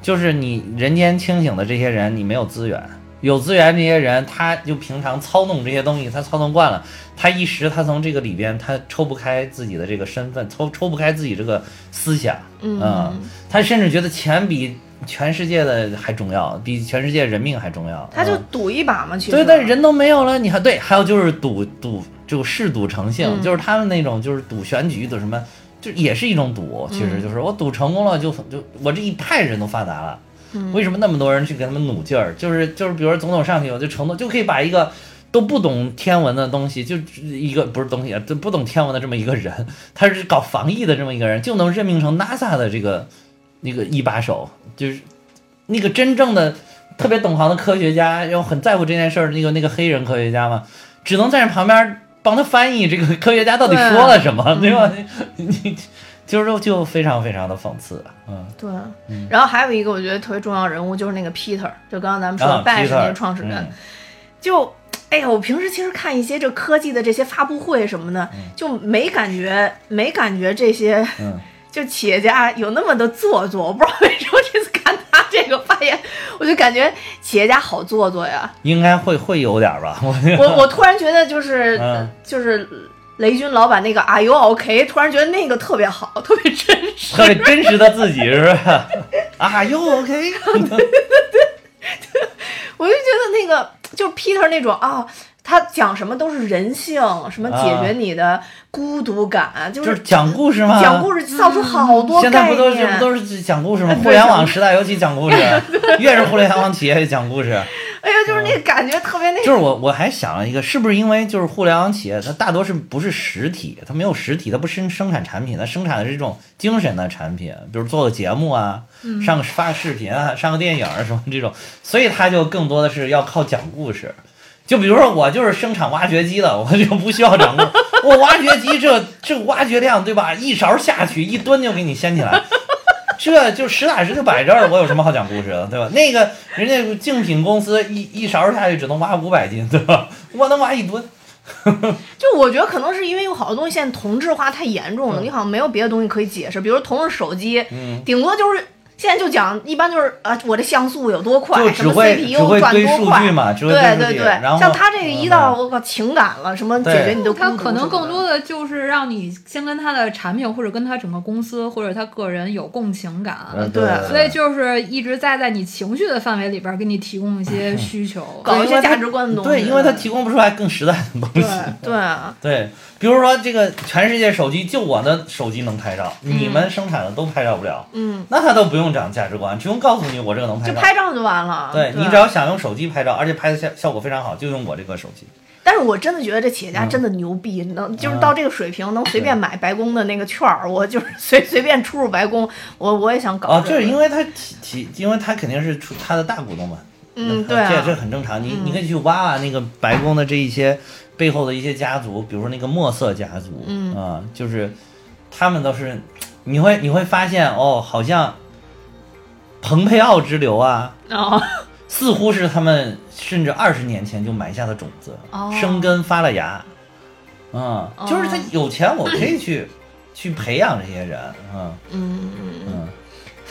[SPEAKER 2] 就是你人间清醒的这些人，你没有资源，有资源这些人，他就平常操弄这些东西，他操弄惯了，他一时他从这个里边他抽不开自己的这个身份，抽抽不开自己这个思想，
[SPEAKER 1] 嗯
[SPEAKER 2] 他甚至觉得钱比全世界的还重要，比全世界人命还重要。
[SPEAKER 1] 他就
[SPEAKER 2] 嗯
[SPEAKER 1] 赌一把嘛，其实
[SPEAKER 2] 对，但人都没有了，你还对，还有就是赌赌就嗜赌成性，
[SPEAKER 1] 嗯
[SPEAKER 2] 就是他们那种就是赌选举赌什么，就也是一种赌，其实就是我赌成功了就就我这一派人都发达了，为什么那么多人去给他们努劲儿？就是就是比如说总统上去，我就承诺就可以把一个。都不懂天文的东西，就一个不是东西啊，就不懂天文的这么一个人，他是搞防疫的这么一个人，就能任命成 NASA 的这个那个一把手，就是那个真正的特别懂行的科学家，又很在乎这件事儿，那个那个黑人科学家嘛，只能站在旁边帮他翻译这个科学家到底说了什么，对吧？你 你就是就非常非常的讽刺，嗯，
[SPEAKER 1] 对。然后还有一个我觉得特别重要人物就是那个 Peter，就刚刚咱们说的
[SPEAKER 2] 啊
[SPEAKER 1] Bash 那个创始人，
[SPEAKER 2] 嗯
[SPEAKER 1] 就。哎呀，我平时其实看一些这科技的这些发布会什么的，就没感觉，没感觉这些
[SPEAKER 2] 嗯，
[SPEAKER 1] 就企业家有那么的做作。我不知道为什么这次看他这个发言，我就感觉企业家好做作呀。
[SPEAKER 2] 应该会会有点儿吧，我
[SPEAKER 1] 我我突然觉得就是、
[SPEAKER 2] 嗯
[SPEAKER 1] 就是雷军老板那个 Are you OK？突然觉得那个特别好，特别真实。
[SPEAKER 2] 特别真实的自己是吧？啊，又 OK，对对对
[SPEAKER 1] 我就觉得那个就是 Peter 那种啊，他讲什么都是人性，什么解决你的孤独感，就
[SPEAKER 2] 就是是讲故事嘛，
[SPEAKER 1] 讲故事造出好多
[SPEAKER 2] 现在不都是。不都是讲故事吗？互联网时代尤其讲故事，越是互联网企业越讲故事。
[SPEAKER 1] 哎呀，就是那个感觉特别那
[SPEAKER 2] 就是我我还想了一个，是不是因为就是互联网企业它大多是不是实体，它没有实体，它不生生产产品，它生产的是一种精神的产品，比如做个节目啊，上个发个视频啊，上个电影啊什么这种，所以它就更多的是要靠讲故事。就比如说我就是生产挖掘机的，我就不需要讲故事，我挖掘机这这挖掘量对吧？一勺下去一吨就给你掀起来。这就实打实就摆这儿，我有什么好讲故事的，对吧？那个人家竞品公司一一勺下去只能挖五百斤，对吧？我能挖一吨。
[SPEAKER 1] 就我觉得可能是因为有好多东西现在同质化太严重了，你好像没有别的东西可以解释，比如同是手机，
[SPEAKER 2] 嗯，
[SPEAKER 1] 顶多就是现在就讲，一般就是啊，我的像素有多快，
[SPEAKER 2] 就
[SPEAKER 1] 什么
[SPEAKER 2] 只会只
[SPEAKER 1] CPU 转多快
[SPEAKER 2] 堆数据，嘛，只会
[SPEAKER 1] 对对
[SPEAKER 2] 堆数据。然后
[SPEAKER 1] 像他这个一到
[SPEAKER 2] 嗯
[SPEAKER 1] 我靠情感了，什么
[SPEAKER 2] 对
[SPEAKER 1] 解决你的孤独
[SPEAKER 3] 他可能更多的就是让你先跟他的产品或者跟他整个公司或者他个人有共情感，
[SPEAKER 2] 嗯
[SPEAKER 1] 对
[SPEAKER 3] 所以就是一直在在你情绪的范围里边给你提供一些 需求。
[SPEAKER 1] 搞一些价值观的东西。
[SPEAKER 2] 对，因为他提供不出来更实在的东西。
[SPEAKER 1] 对啊，
[SPEAKER 2] 对，比如说这个全世界手机就我的手机能拍照，你们生产的都拍照不了，
[SPEAKER 1] 嗯，
[SPEAKER 2] 那他都不用讲价值观，只用告诉你我这个能拍照。
[SPEAKER 1] 就拍照就完了。
[SPEAKER 2] 对你只要想用手机拍照，而且拍的效效果非常好，就用我这个手机。
[SPEAKER 1] 但是我真的觉得这企业家
[SPEAKER 2] 嗯
[SPEAKER 1] 真的牛逼，能就是到这个水平，能随便买白宫的那个券儿，我就是随随便出入白宫，我我也想搞
[SPEAKER 2] 哦，
[SPEAKER 1] 这个。
[SPEAKER 2] 这是因为他企企，因为他肯定是出他的大股东嘛。
[SPEAKER 1] 嗯，对啊，
[SPEAKER 2] 这这很正常。你你可以去挖挖那个白宫的这一些背后的一些家族，比如说那个墨色家族，
[SPEAKER 1] 嗯
[SPEAKER 2] 啊，就是他们都是，你会你会发现哦，好像蓬佩奥之流啊，
[SPEAKER 1] 哦，
[SPEAKER 2] 似乎是他们甚至二十年前就埋下的种子，
[SPEAKER 1] 哦。
[SPEAKER 2] 生根发了芽，嗯，就是他
[SPEAKER 1] 哦
[SPEAKER 2] 有钱，我可以去去培养这些人，嗯。
[SPEAKER 1] 嗯嗯嗯，
[SPEAKER 2] 嗯。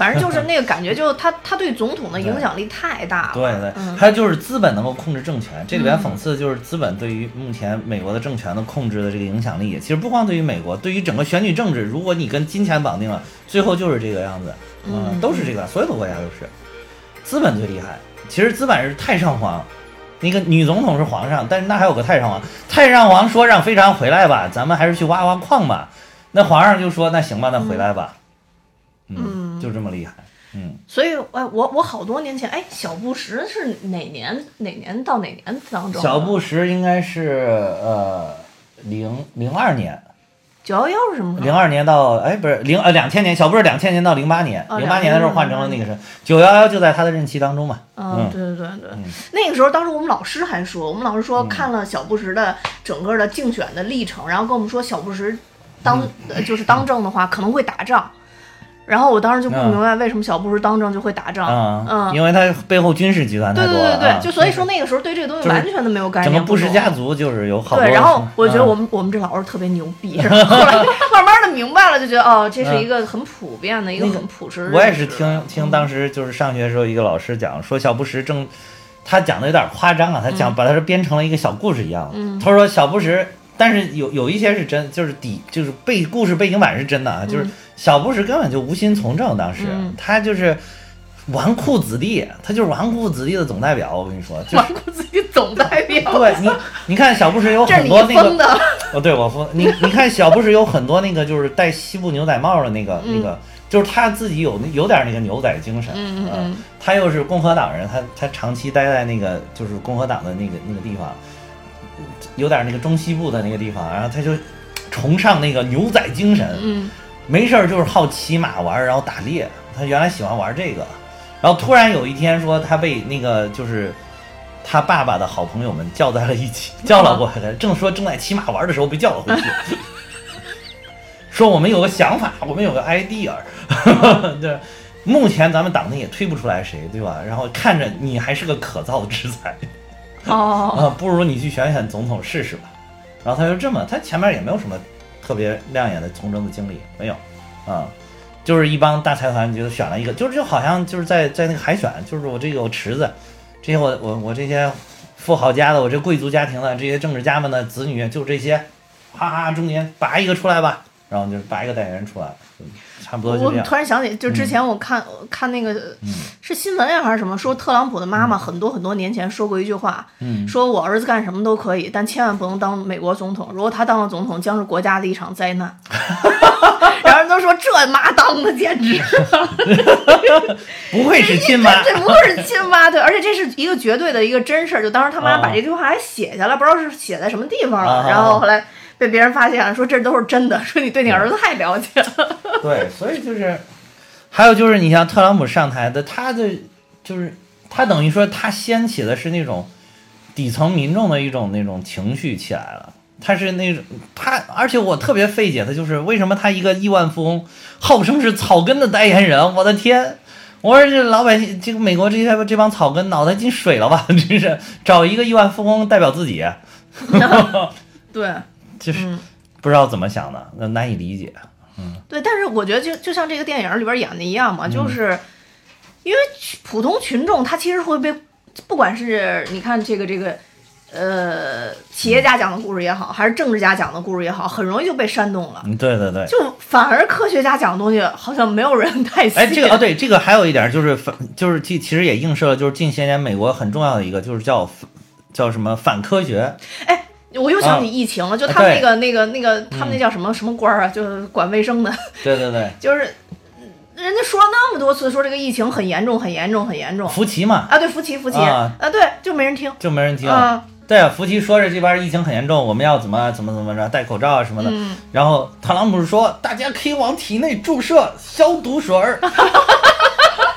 [SPEAKER 1] 反正就是那个感觉，就是他他对总统的影响力太大了。
[SPEAKER 2] 对对
[SPEAKER 1] 嗯，
[SPEAKER 2] 它就是资本能够控制政权。这里边讽刺的就是资本对于目前美国的政权的控制的这个影响力。其实不光对于美国，对于整个选举政治，如果你跟金钱绑定了，最后就是这个样子。
[SPEAKER 1] 嗯
[SPEAKER 2] 都是这个，所有的国家都是。资本最厉害，其实资本是太上皇。那个女总统是皇上，但是那还有个太上皇。太上皇说让非常回来吧，咱们还是去挖挖矿吧。那皇上就说那行吧，那回来吧。
[SPEAKER 1] 嗯
[SPEAKER 2] 就这么厉害。嗯，
[SPEAKER 1] 所以，哎，我我好多年前，哎，小布什是哪年哪年到哪年当中？
[SPEAKER 2] 小布什应该是呃零零二年，
[SPEAKER 1] 九幺幺是什么时候？
[SPEAKER 2] 零二年到哎不是零呃两千年，小布什两千年到零八年，
[SPEAKER 1] 哦
[SPEAKER 2] 零八年的时候换成了那个是九幺幺，就在他的任期当中嘛。
[SPEAKER 1] 嗯，对对对对，那个时候当时我们老师还说，我们老师
[SPEAKER 2] 嗯
[SPEAKER 1] 说看了小布什的整个的竞选的历程，然后跟我们说小布什当、就是当政的话可能会打仗，然后我当时就不明白为什么小布什当政就会打仗，
[SPEAKER 2] 啊、
[SPEAKER 1] 嗯，
[SPEAKER 2] 因为他背后军事集团太
[SPEAKER 1] 对
[SPEAKER 2] 多了。
[SPEAKER 1] 对对对，
[SPEAKER 2] 啊
[SPEAKER 1] 就所以说那个时候对这个东西完全都没有概念，
[SPEAKER 2] 整个布什家族就是有好多。
[SPEAKER 1] 对，然后我觉得
[SPEAKER 2] 嗯
[SPEAKER 1] 我们、我们这老师特别牛逼，然后后来慢慢的明白了，就觉得哦，这是一个很普遍的一个很朴实。
[SPEAKER 2] 我也是听听当时就是上学的时候一个老师讲说小布什正，他讲的有点夸张啊，他讲把它编成了一个小故事一样。
[SPEAKER 1] 嗯
[SPEAKER 2] 他说小布什，但是有有一些是真，就是底就是背故事背景板是真的啊，就是小布什根本就无心从政，当时、
[SPEAKER 1] 嗯。
[SPEAKER 2] 他就是纨绔子弟，他就是纨绔子弟的总代表。我跟你说，就是
[SPEAKER 1] 纨绔子弟总代表，
[SPEAKER 2] 对你，你看小布什有很多那个，哦，对我疯你，你看小布什有很多那个就是戴西部牛仔帽的那个、那个，就是他自己有那有点那个牛仔精神，
[SPEAKER 1] 嗯嗯。
[SPEAKER 2] 他又是共和党人，他他长期待在那个就是共和党的那个那个地方，有点那个中西部的那个地方，然后他就崇尚那个牛仔精神，
[SPEAKER 1] 嗯。
[SPEAKER 2] 没事儿就是好骑马玩儿，然后打猎。他原来喜欢玩这个，然后突然有一天说他被那个就是他爸爸的好朋友们叫在了一起，叫了过来，正说正在骑马玩的时候被叫了回去，说我们有个想法，我们有个 idea，对，目前咱们党内也推不出来谁，对吧？然后看着你还是个可造之才，
[SPEAKER 1] 哦，
[SPEAKER 2] 啊，不如你去选选总统试试吧。然后他就这么，他前面也没有什么特别亮眼的从政的经历，没有，啊，就是一帮大财团就选了一个，就是就好像就是在在那个海选，就是我这个有池子，这些我我我这些富豪家的，我这贵族家庭的这些政治家们的子女，就这些，哈哈，中间拔一个出来吧，然后就拔一个代言人出来，就差不多
[SPEAKER 1] 我。突然想起，就之前我看、我看那个
[SPEAKER 2] 嗯
[SPEAKER 1] 是新闻呀还是什么，说特朗普的妈妈很多很多年前说过一句话，
[SPEAKER 2] 嗯
[SPEAKER 1] 说我儿子干什么都可以，但千万不能当美国总统。如果他当了总统，将是国家的一场灾难。然后人都说这妈当的简直，
[SPEAKER 2] 不愧是亲妈，
[SPEAKER 1] 这不会是亲妈对，而且这是一个绝对的一个真事儿。就当时他妈把这句话还写下来，不知道是写在什么地方了，
[SPEAKER 2] 啊
[SPEAKER 1] 然后后来被别人发现了，说这都是真的，说你对你儿子太了解了。
[SPEAKER 2] 对，所以就是，还有就是，你像特朗普上台的，他的就是他等于说他掀起的是那种底层民众的一种那种情绪起来了。他是那种他，而且我特别费解的就是为什么他一个亿万富翁，号称是草根的代言人，我的天！我说这老百姓，这个美国这些这帮草根脑袋进水了吧？真是找一个亿万富翁代表自己，
[SPEAKER 1] 对，
[SPEAKER 2] 就是
[SPEAKER 1] 嗯
[SPEAKER 2] 不知道怎么想的，那难以理解。
[SPEAKER 1] 嗯对，但是我觉得就就像这个电影里边演的一样
[SPEAKER 2] 嗯
[SPEAKER 1] 嘛，就是因为普通群众他其实会被，不管是你看这个这个。呃，企业家讲的故事也好，还是政治家讲的故事也好，很容易就被煽动了。
[SPEAKER 2] 嗯，对对对。
[SPEAKER 1] 就反而科学家讲的东西，好像没有人太信。
[SPEAKER 2] 哎，这个哦，对，这个还有一点就是反，就是其其实也映射了，就是近些年美国很重要的一个，就是叫叫什么反科学。
[SPEAKER 1] 哎，我又想起疫情了，就他们那个那个那个，他们那叫什么、什么官儿啊？就是管卫生的，
[SPEAKER 2] 对对对，
[SPEAKER 1] 就是人家说了那么多次，说这个疫情很严重，很严重，很严重。
[SPEAKER 2] 福奇嘛，
[SPEAKER 1] 啊，对，福奇，福奇，
[SPEAKER 2] 啊
[SPEAKER 1] 对，就没人听。
[SPEAKER 2] 就没人听。
[SPEAKER 1] 啊，
[SPEAKER 2] 对啊，福奇说着这边疫情很严重，我们要怎么怎么怎么着，戴口罩啊什么的。
[SPEAKER 1] 嗯
[SPEAKER 2] 然后特朗普说，大家可以往体内注射消毒水儿。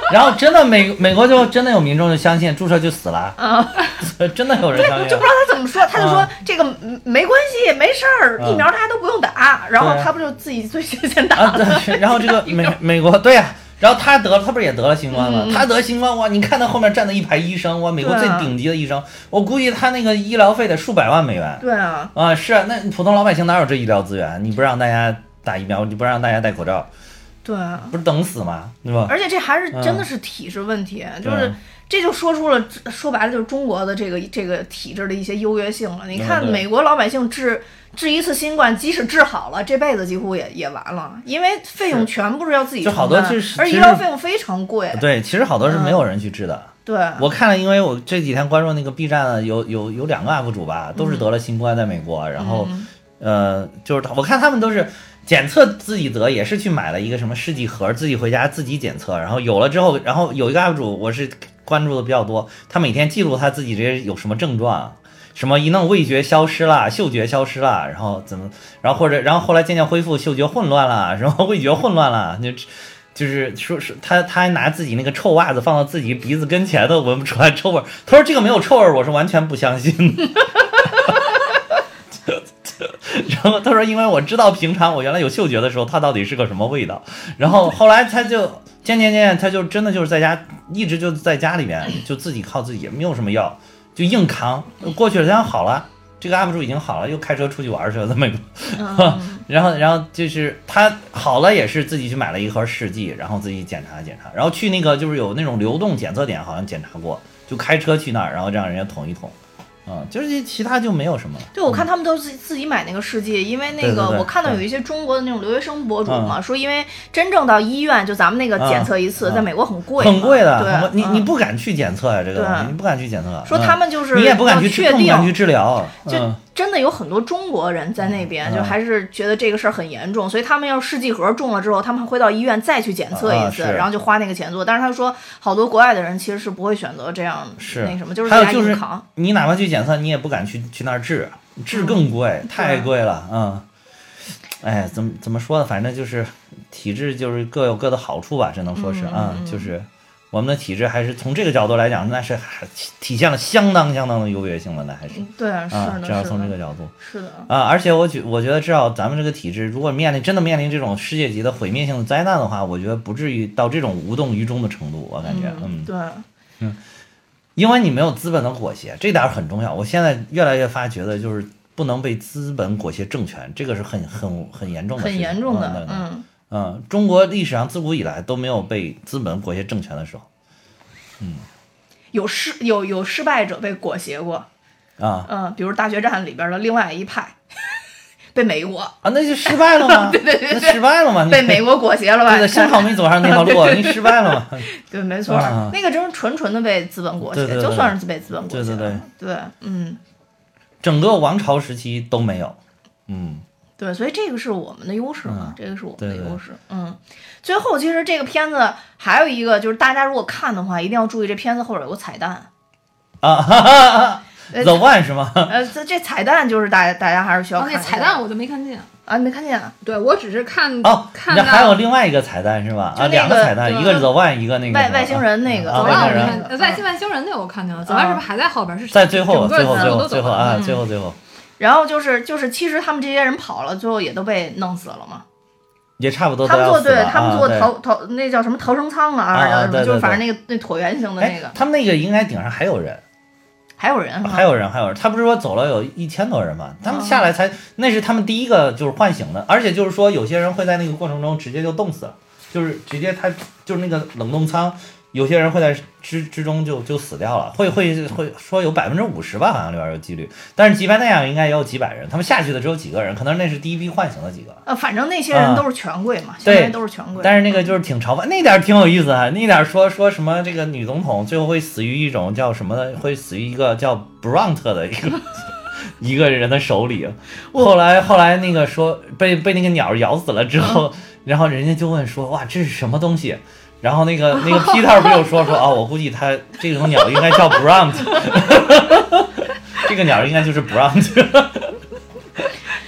[SPEAKER 2] 然后真的美美国就真的有民众就相信注射就死了，
[SPEAKER 1] 啊，
[SPEAKER 2] 真的有人相信
[SPEAKER 1] 就不。知道他怎么说，他就说、
[SPEAKER 2] 啊
[SPEAKER 1] 这个嗯没关系，没事儿，
[SPEAKER 2] 啊
[SPEAKER 1] 疫苗大家都不用打。然后他不就自己最先先打
[SPEAKER 2] 啊，
[SPEAKER 1] 了？
[SPEAKER 2] 对，然后这个美美国对呀、然后他得了，他不是也得了新冠吗？
[SPEAKER 1] 嗯
[SPEAKER 2] 他得新冠哇！你看他后面站的一排医生，哇，美国最顶级的医生，我估计他那个医疗费得数百万美元
[SPEAKER 1] 对啊，
[SPEAKER 2] 啊！是啊，那普通老百姓哪有这医疗资源？你不让大家打疫苗，你不让大家戴口罩，
[SPEAKER 1] 对啊。
[SPEAKER 2] 不是等死吗？对吧？
[SPEAKER 1] 而且这还是
[SPEAKER 2] 嗯
[SPEAKER 1] 真的是体制问题，就是这就说出了说白了就是中国的这个这个体制的一些优越性了。你看美国老百姓治治一次新冠，即使治好了，这辈子几乎也也完了，因为费用全部是要自己
[SPEAKER 2] 就
[SPEAKER 1] 承担，
[SPEAKER 2] 好多就是
[SPEAKER 1] 而医疗费用非常贵。
[SPEAKER 2] 对，其实好多是没有人去治的。
[SPEAKER 1] 对，
[SPEAKER 2] 我看了，因为我这几天关注那个 B 站的有有有两个 UP 主吧，都是得了新冠在美国，然后
[SPEAKER 1] 嗯
[SPEAKER 2] 呃，就是我看他们都是检测自己得，也是去买了一个什么试剂盒，自己回家自己检测，然后有了之后，然后有一个 UP 主我是关注的比较多，他每天记录他自己这些有什么症状。什么一弄味觉消失了，嗅觉消失了，然后怎么，然后或者然后后来渐渐恢复，嗅觉混乱了，然后味觉混乱了，就就是说是他他还拿自己那个臭袜子放到自己鼻子跟前都闻不出来臭味，他说这个没有臭味，我是完全不相信的。后 他说，因为我知道平常我原来有嗅觉的时候，它到底是个什么味道。然后后来他就渐渐渐，他就真的就是在家，一直就在家里面，就自己靠自己，没有什么药，就硬扛。过去了，他好了，这个 UP 主已经好了，又开车出去玩去了，在美国。
[SPEAKER 1] 嗯
[SPEAKER 2] 然后，然后就是他好了，也是自己去买了一盒试剂，然后自己检查检查，然后去那个就是有那种流动检测点，好像检查过，就开车去那儿，然后让人家捅一捅。嗯，就是其他就没有什么了。
[SPEAKER 1] 对，我看他们都自己自己买那个试剂，因为那个我看到有一些中国的那种留学生博主嘛，说因为真正到医院，就咱们那个检测一次，
[SPEAKER 2] 嗯。
[SPEAKER 1] 在美国很贵，
[SPEAKER 2] 很贵的，
[SPEAKER 1] 对，
[SPEAKER 2] 你你
[SPEAKER 1] 嗯。
[SPEAKER 2] 不敢去检测呀、这个东西你不敢去检测。
[SPEAKER 1] 说
[SPEAKER 2] 嗯
[SPEAKER 1] 他们就是
[SPEAKER 2] 你也不敢去
[SPEAKER 1] 确定
[SPEAKER 2] 更不敢去治疗。
[SPEAKER 1] 真的有很多中国人在那边，
[SPEAKER 2] 嗯
[SPEAKER 1] 就还是觉得这个事儿很严重，所以他们要试剂盒中了之后，他们会到医院再去检测一次，
[SPEAKER 2] 啊
[SPEAKER 1] 然后就花那个钱做。但是他说，好多国外的人其实是不会选择这样
[SPEAKER 2] 是
[SPEAKER 1] 那什么，就是在家
[SPEAKER 2] 还有就是
[SPEAKER 1] 硬扛。
[SPEAKER 2] 你哪怕去检测，你也不敢去去那儿治，治更贵，太贵了。嗯，哎，怎么怎么说呢？反正就是体质就是各有各的好处吧，只能说是啊、就是我们的体制还是从这个角度来讲，那是还体体现了相当相当的优越性了，那还是。
[SPEAKER 1] 对，是
[SPEAKER 2] 啊，
[SPEAKER 1] 的，
[SPEAKER 2] 至少从这，个角度。
[SPEAKER 1] 是的，
[SPEAKER 2] 啊，而且我觉我觉得至少咱们这个体制，如果面临真的面临这种世界级的毁灭性的灾难的话，我觉得不至于到这种无动于衷的程度，我感觉，嗯，
[SPEAKER 1] 对。
[SPEAKER 2] 嗯，因为你没有资本的裹挟，这点儿很重要。我现在越来越发觉得，就是不能被资本裹挟政权，这个是很很很严重的事
[SPEAKER 1] 很
[SPEAKER 2] 情，
[SPEAKER 1] 严重的
[SPEAKER 2] 嗯，
[SPEAKER 1] 嗯，
[SPEAKER 2] 中国历史上自古以来都没有被资本裹挟政权的时候。嗯。
[SPEAKER 1] 有失有有失败者被裹挟过，
[SPEAKER 2] 啊。
[SPEAKER 1] 嗯，比如大决战里边的另外一派，被美国
[SPEAKER 2] 啊，那就失败了吗？对对对那失败了吗？
[SPEAKER 1] 被美国裹挟了吧？
[SPEAKER 2] 对的，幸好没走上那条路，你失败了嘛？
[SPEAKER 1] 对，没错，
[SPEAKER 2] 啊。
[SPEAKER 1] 那个真是纯纯的被资本裹挟，就算是被资本裹挟
[SPEAKER 2] 对对
[SPEAKER 1] 对，对，嗯，
[SPEAKER 2] 整个王朝时期都没有，嗯，
[SPEAKER 1] 对，所以这个是我们的优势嘛
[SPEAKER 2] 嗯，
[SPEAKER 1] 这个是我们的
[SPEAKER 2] 对对
[SPEAKER 1] 优势，嗯。最后，其实这个片子还有一个，就是大家如果看的话，一定要注意这片子后边有个彩蛋。
[SPEAKER 2] 啊哈哈哈
[SPEAKER 1] 呃，
[SPEAKER 2] The One 是吗？
[SPEAKER 1] 呃，这这彩蛋就是大家大家还是需要
[SPEAKER 3] 哦，
[SPEAKER 1] 看
[SPEAKER 3] 彩蛋我就没看见。
[SPEAKER 1] 啊，没看见啊？
[SPEAKER 3] 对我只是看
[SPEAKER 2] 哦，
[SPEAKER 3] 看
[SPEAKER 2] 那还有另外一个彩蛋是吧？啊，两个
[SPEAKER 1] 个
[SPEAKER 2] 彩蛋，一个是 The One，一个那个
[SPEAKER 1] 外外星人那个
[SPEAKER 2] 啊
[SPEAKER 3] 走
[SPEAKER 1] 外星人
[SPEAKER 2] 外星
[SPEAKER 3] 外星人那个我看见了，，The One 是不是还在后边？是
[SPEAKER 2] 在最后，最后，最后，啊，
[SPEAKER 1] 嗯
[SPEAKER 2] 最后，最后
[SPEAKER 1] 然后就是就是，其实他们这些人跑了，最后也都被弄死了嘛。
[SPEAKER 2] 也差不多
[SPEAKER 1] 他们坐
[SPEAKER 2] 都要死了
[SPEAKER 1] 对他们坐
[SPEAKER 2] 啊对
[SPEAKER 1] 逃逃那叫什么逃生舱啊，什么？就是反正那个那椭圆形的那个，，
[SPEAKER 2] 哎他们那个应该顶上还有人，
[SPEAKER 1] 还有人？
[SPEAKER 2] 还有人，还有人。他不是说走了有一千多人吗？他们下来才，那是他们第一个就是唤醒的，而且就是说有些人会在那个过程中直接就冻死了，就是直接他就是那个冷冻舱，有些人会在之之中就就死掉了，会会会说有百分之五十吧，好像里边有几率，但是即便那样应该也有几百人，他们下去的只有几个人，可能那是第一批唤醒的几个。
[SPEAKER 1] 呃，反正那些人
[SPEAKER 2] 啊
[SPEAKER 1] 都是权贵嘛，
[SPEAKER 2] 对
[SPEAKER 1] 相当于都是权贵。
[SPEAKER 2] 但是那个就是挺嘲讽，那点儿挺有意思啊，那点儿说说什么这个女总统最后会死于一种叫什么的，会死于一个叫 Brunt 的一个 一个人的手里。后来后来那个说被被那个鸟咬死了之后，然后人家就问说哇这是什么东西？然后那个 那个 Peter 不就说说啊，我估计它这种鸟应该叫 Brunt，这个鸟应该就是 Brunt。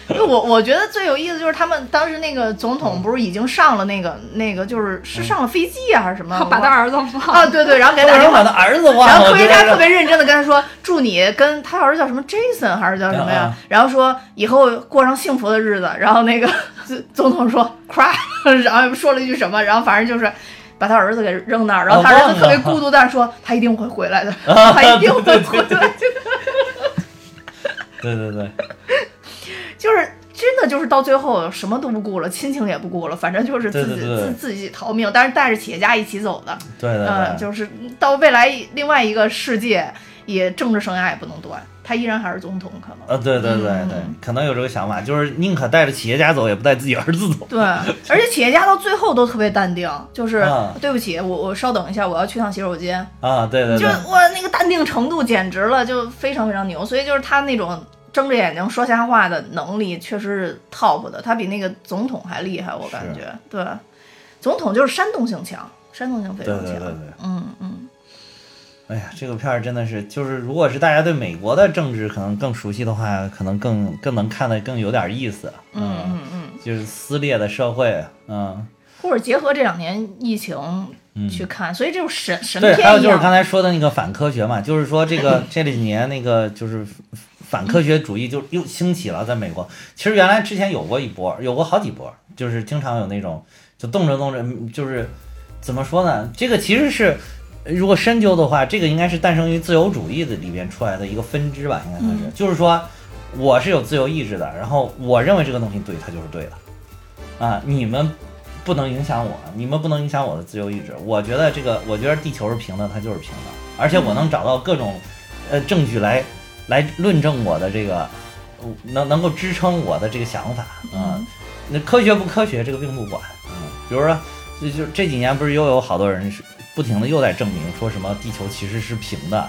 [SPEAKER 1] 就我我觉得最有意思就是他们当时那个总统不是已经上了那个那个就是是上了飞机啊还是什么？
[SPEAKER 3] 把他儿子放
[SPEAKER 1] 啊对对，然后给他打电话
[SPEAKER 2] 把。他儿子忘了，
[SPEAKER 1] 然后科学家特别认真的跟他说：“祝你跟他儿子叫什么 Jason 还是叫什么呀
[SPEAKER 2] 啊？”
[SPEAKER 1] 然后说以后过上幸福的日子。然后那个总统说 “cry”，然后又说了一句什么，然后反正就是把他儿子给扔那儿。然后他儿子特别孤独，但是说他一定会回来的，他一定会回来。
[SPEAKER 2] 对对对。
[SPEAKER 1] 就是真的就是到最后什么都不顾了，亲情也不顾了，反正就是自己自自己逃命，但是带着企业家一起走的。
[SPEAKER 2] 对对对，
[SPEAKER 1] 嗯，就是到未来另外一个世界，也政治生涯也不能断，他依然还是总统，可能。
[SPEAKER 2] 呃，对对对对，
[SPEAKER 1] 嗯
[SPEAKER 2] 可能有这个想法，就是宁可带着企业家走，也不带自己儿子走。
[SPEAKER 1] 对，而且企业家到最后都特别淡定，就是、
[SPEAKER 2] 啊
[SPEAKER 1] 对不起，我我稍等一下，我要去趟洗手间，
[SPEAKER 2] 啊，对对对，
[SPEAKER 1] 就哇那个淡定程度简直了，就非常非常牛，所以就是他那种睁着眼睛说瞎话的能力确实是 top 的，他比那个总统还厉害，我感觉。对，总统就是煽动性强，煽动性非常强。
[SPEAKER 2] 对对对对。
[SPEAKER 1] 嗯嗯，
[SPEAKER 2] 哎呀，这个片儿真的是，就是如果是大家对美国的政治可能更熟悉的话，可能更更能看得更有点意思。
[SPEAKER 1] 嗯嗯嗯，
[SPEAKER 2] 就是撕裂的社会，嗯
[SPEAKER 1] 或者结合这两年疫情
[SPEAKER 2] 嗯。
[SPEAKER 1] 去看，所以这种神神
[SPEAKER 2] 对，
[SPEAKER 1] 片对。
[SPEAKER 2] 还有就是刚才说的那个反科学嘛，就是说这个 这几年那个就是反科学主义就又兴起了，在美国。其实原来之前有过一波，有过好几波，就是经常有那种就动着动着，嗯就是怎么说呢？这个其实是如果深究的话，这个应该是诞生于自由主义的里边出来的一个分支吧，应该算是。
[SPEAKER 1] 嗯
[SPEAKER 2] 就是说我是有自由意志的，然后我认为这个东西对，它就是对的啊，你们。不能影响我，你们不能影响我的自由意志。我觉得这个，我觉得地球是平的，它就是平的，而且我能找到各种，呃，证据来来论证我的这个，呃能能够支撑我的这个想法啊。
[SPEAKER 1] 嗯
[SPEAKER 2] 那科学不科学，这个并不管。嗯，比如说，就就这几年不是又有好多人是不停的又在证明说什么地球其实是平的。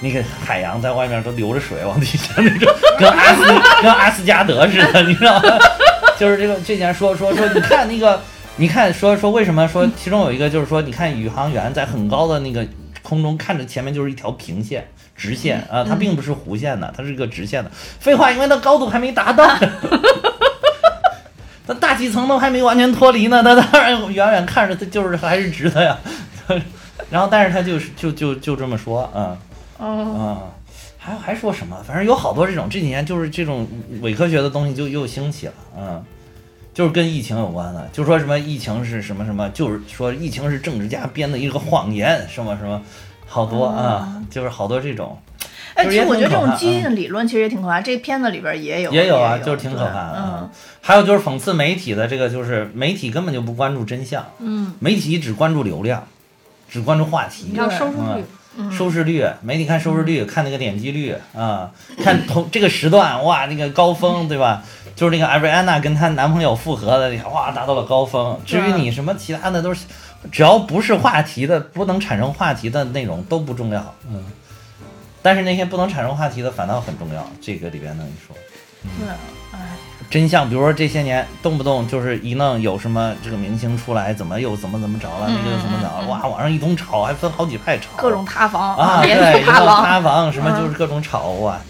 [SPEAKER 2] 那个海洋在外面都流着水往底下那种，跟阿斯跟阿斯加德似的，你知道吗？就是这个这前说说说，你看那个，你看说说为什么说其中有一个就是说，你看宇航员在很高的那个空中看着前面就是一条平线直线啊，它并不是弧线的，它是一个直线的。废话，因为它高度还没达到。它大气层都还没完全脱离呢，它当然远远看着它就是还是直的呀。然后但是他就是就就就这么说，嗯
[SPEAKER 1] 嗯
[SPEAKER 2] 嗯，还还说什么？反正有好多这种这几年就是这种伪科学的东西就又兴起了，嗯。就是跟疫情有关的，就说什么疫情是什么什么，就是说疫情是政治家编的一个谎言，什么什么，好多啊，就是好多这种。
[SPEAKER 1] 哎，其实我觉得这种基因理论其实也挺可怕，这片子里边也有，
[SPEAKER 2] 也有啊，
[SPEAKER 1] 有
[SPEAKER 2] 就是挺可怕的。
[SPEAKER 1] 嗯，
[SPEAKER 2] 还有就是讽刺媒体的这个，就是媒体根本就不关注真相，
[SPEAKER 1] 嗯，
[SPEAKER 2] 媒体只关注流量，只关注话题
[SPEAKER 3] 你，要收视率，
[SPEAKER 1] 嗯
[SPEAKER 2] 收视率，媒体看收视率，看那个点击率啊，看同这个时段哇，那个高峰对吧？就是那个艾瑞安娜跟她男朋友复合的，哇，达到了高峰。至于你什么其他的都是，只要不是话题的，不能产生话题的内容都不重要，嗯。但是那些不能产生话题的反倒很重要，这个里边呢，你说。
[SPEAKER 1] 对，哎，
[SPEAKER 2] 真相，比如说这些年动不动就是一弄有什么这个明星出来，怎么又怎么怎么着了，那个又怎么着了，哇，网上一通吵，还分好几派吵，
[SPEAKER 1] 各种塌房
[SPEAKER 2] 啊，对，
[SPEAKER 1] 连续
[SPEAKER 2] 一弄
[SPEAKER 1] 塌房，
[SPEAKER 2] 塌房什么
[SPEAKER 1] 嗯
[SPEAKER 2] 就是各种吵啊，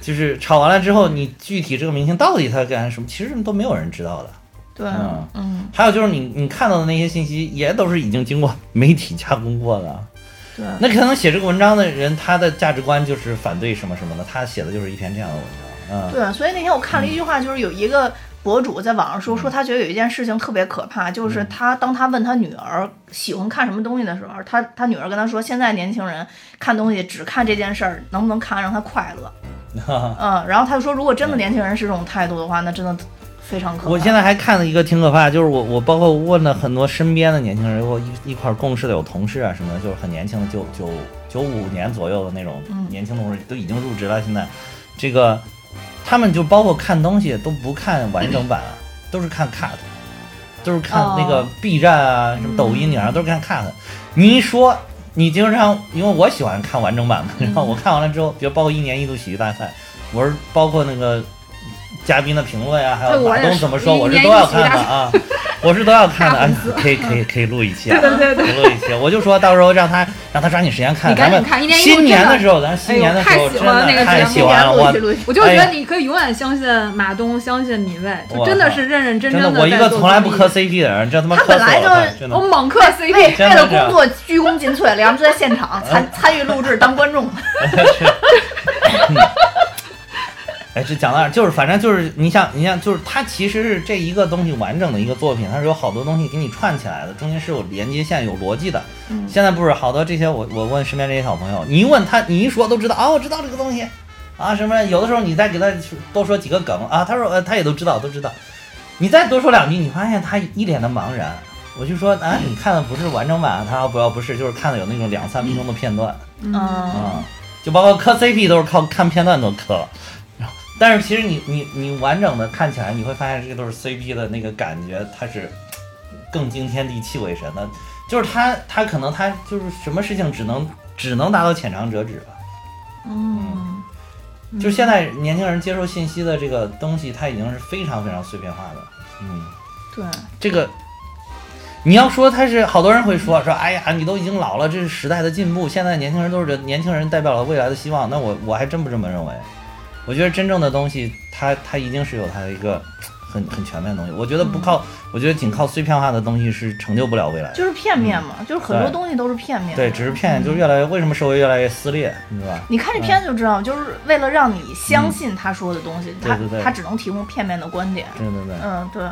[SPEAKER 2] 就是吵完了之后，你具体这个明星到底他干什么，其实都没有人知道的。
[SPEAKER 1] 对，
[SPEAKER 2] 嗯
[SPEAKER 1] 嗯，
[SPEAKER 2] 还有就是你你看到的那些信息，也都是已经经过媒体加工过的。
[SPEAKER 1] 对，
[SPEAKER 2] 那可能写这个文章的人，他的价值观就是反对什么什么的，他写的就是一篇这样的文章。嗯，
[SPEAKER 1] 对，所以那天我看了一句话，就是有一个博主在网上说，说他觉得有一件事情特别可怕，就是他当他问他女儿喜欢看什么东西的时候，他他女儿跟他说，现在年轻人看东西只看这件事儿能不能看让他快乐，嗯，然后他就说，如果真的年轻人是这种态度的话，那真的非常可怕。
[SPEAKER 2] 我现在还看了一个挺可怕，就是我我包括问了很多身边的年轻人，我一一块儿共事的有同事啊什么的，就是很年轻的，九九九五年左右的那种
[SPEAKER 1] 嗯
[SPEAKER 2] 年轻同事，都已经入职了。现在这个他们就包括看东西都不看完整版，都是看 cut，都是看那个
[SPEAKER 1] 哦。
[SPEAKER 2] B 站啊、什么抖音啊，都是看 cut。你一说你经常，因为我喜欢看完整版嘛，然后我看完了之后，比如包括一年一度喜剧大赛，我是包括那个嘉宾的评论呀、还有马东怎么说，我是都要看的啊，我是都要看的。哎可以可以可以录一期啊，
[SPEAKER 3] 对对对
[SPEAKER 2] 可以录一期。我就说到时候让他让他抓紧时间看，咱们新年
[SPEAKER 3] 的
[SPEAKER 2] 的时候，咱新年的时候
[SPEAKER 3] 哎呦太喜
[SPEAKER 2] 真的
[SPEAKER 3] 欢那个节目
[SPEAKER 2] 太喜欢了，我
[SPEAKER 3] 我就觉得你可以永远相信马东，相信米未，就真的是认认真
[SPEAKER 2] 真的我一个从来不磕 CP 的人，这他妈
[SPEAKER 1] 他
[SPEAKER 2] 磕死我
[SPEAKER 1] 本来就
[SPEAKER 2] 了，真的
[SPEAKER 3] 我。猛磕 CP，
[SPEAKER 1] 为了工作鞠躬尽瘁，两人就在现场参参与录制当观众。
[SPEAKER 2] 哎，这讲到哪儿？就是反正就是你像，你像，就是它其实是这一个东西完整的一个作品，它是有好多东西给你串起来的，中间是有连接线、有逻辑的。
[SPEAKER 1] 嗯
[SPEAKER 2] 现在不是好多这些，我我问身边这些小朋友，你一问他，你一说都知道啊，我知道这个东西啊，什么有的时候你再给他多说几个梗啊，他说呃他也都知道，都知道。你再多说两句，你发现他一脸的茫然。我就说啊，你看的不是完整版，他说不要不是，就是看的有那种两三分钟的片段。
[SPEAKER 1] 嗯，
[SPEAKER 2] 啊，就包括磕 CP 都是靠看片段都磕，然后但是其实你你你完整的看起来，你会发现这个都是 CP 的那个感觉，它是更惊天地泣鬼神的，就是他他可能他就是什么事情只能只能达到浅尝辄止吧。
[SPEAKER 1] 嗯，
[SPEAKER 2] 就现在年轻人接受信息的这个东西，它已经是非常非常碎片化的，嗯。
[SPEAKER 1] 对，
[SPEAKER 2] 这个，你要说他是好多人会说说，哎呀，你都已经老了，这是时代的进步，现在年轻人都是这年轻人代表了未来的希望。那我我还真不这么认为，我觉得真正的东西，它它一定是有它的一个很很全面的东西。我觉得不靠，我觉得仅靠碎片化的东西是成就不了未来的。
[SPEAKER 1] 就是片面嘛，就是很多东西都是片面的。
[SPEAKER 2] 对，只是片面，就是越来越为什么社会越来越撕裂，你知道吧？
[SPEAKER 1] 你看这片子就知道，就是为了让你相信他说的东西，他
[SPEAKER 2] 对对对
[SPEAKER 1] 他只能提供片面的观点。
[SPEAKER 2] 对对对。
[SPEAKER 1] 嗯，对，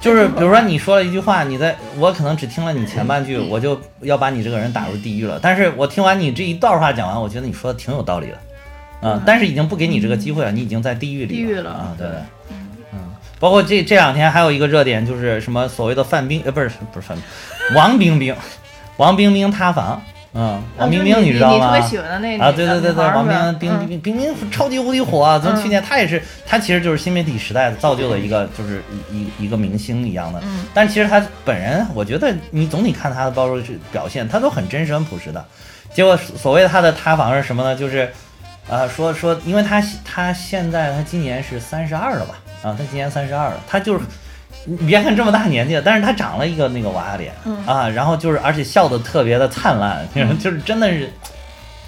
[SPEAKER 2] 就是比如说你说了一句话，你在我可能只听了你前半句，我就要把你这个人打入地狱了。但是我听完你这一段话讲完，我觉得你说的挺有道理的，啊、但是已经不给你这个机会了，你已经在地狱里
[SPEAKER 1] 地狱了
[SPEAKER 2] 啊，对
[SPEAKER 1] 对
[SPEAKER 2] 嗯，包括这这两天还有一个热点就是什么所谓的范冰呃不是不是范冰，王冰冰，王冰冰塌房，嗯，王冰冰
[SPEAKER 1] 你
[SPEAKER 2] 知道吗？啊，对对对对，王冰
[SPEAKER 1] 冰
[SPEAKER 2] 冰冰冰冰超级无敌火啊！从去年他也是，他其实就是新媒体时代造就的一个，就是一一一个明星一样的。
[SPEAKER 1] 嗯，
[SPEAKER 2] 但其实他本人，我觉得你总体看他的包括是表现，他都很真实、很朴实的。结果所谓他的塌房是什么呢？就是，呃，说说，因为他他现在他今年是三十二了吧？啊，他今年三十二了，他就是。你别看这么大年纪了，但是他长了一个那个娃娃脸、
[SPEAKER 1] 嗯
[SPEAKER 2] 啊，然后就是而且笑得特别的灿烂，就是真的是，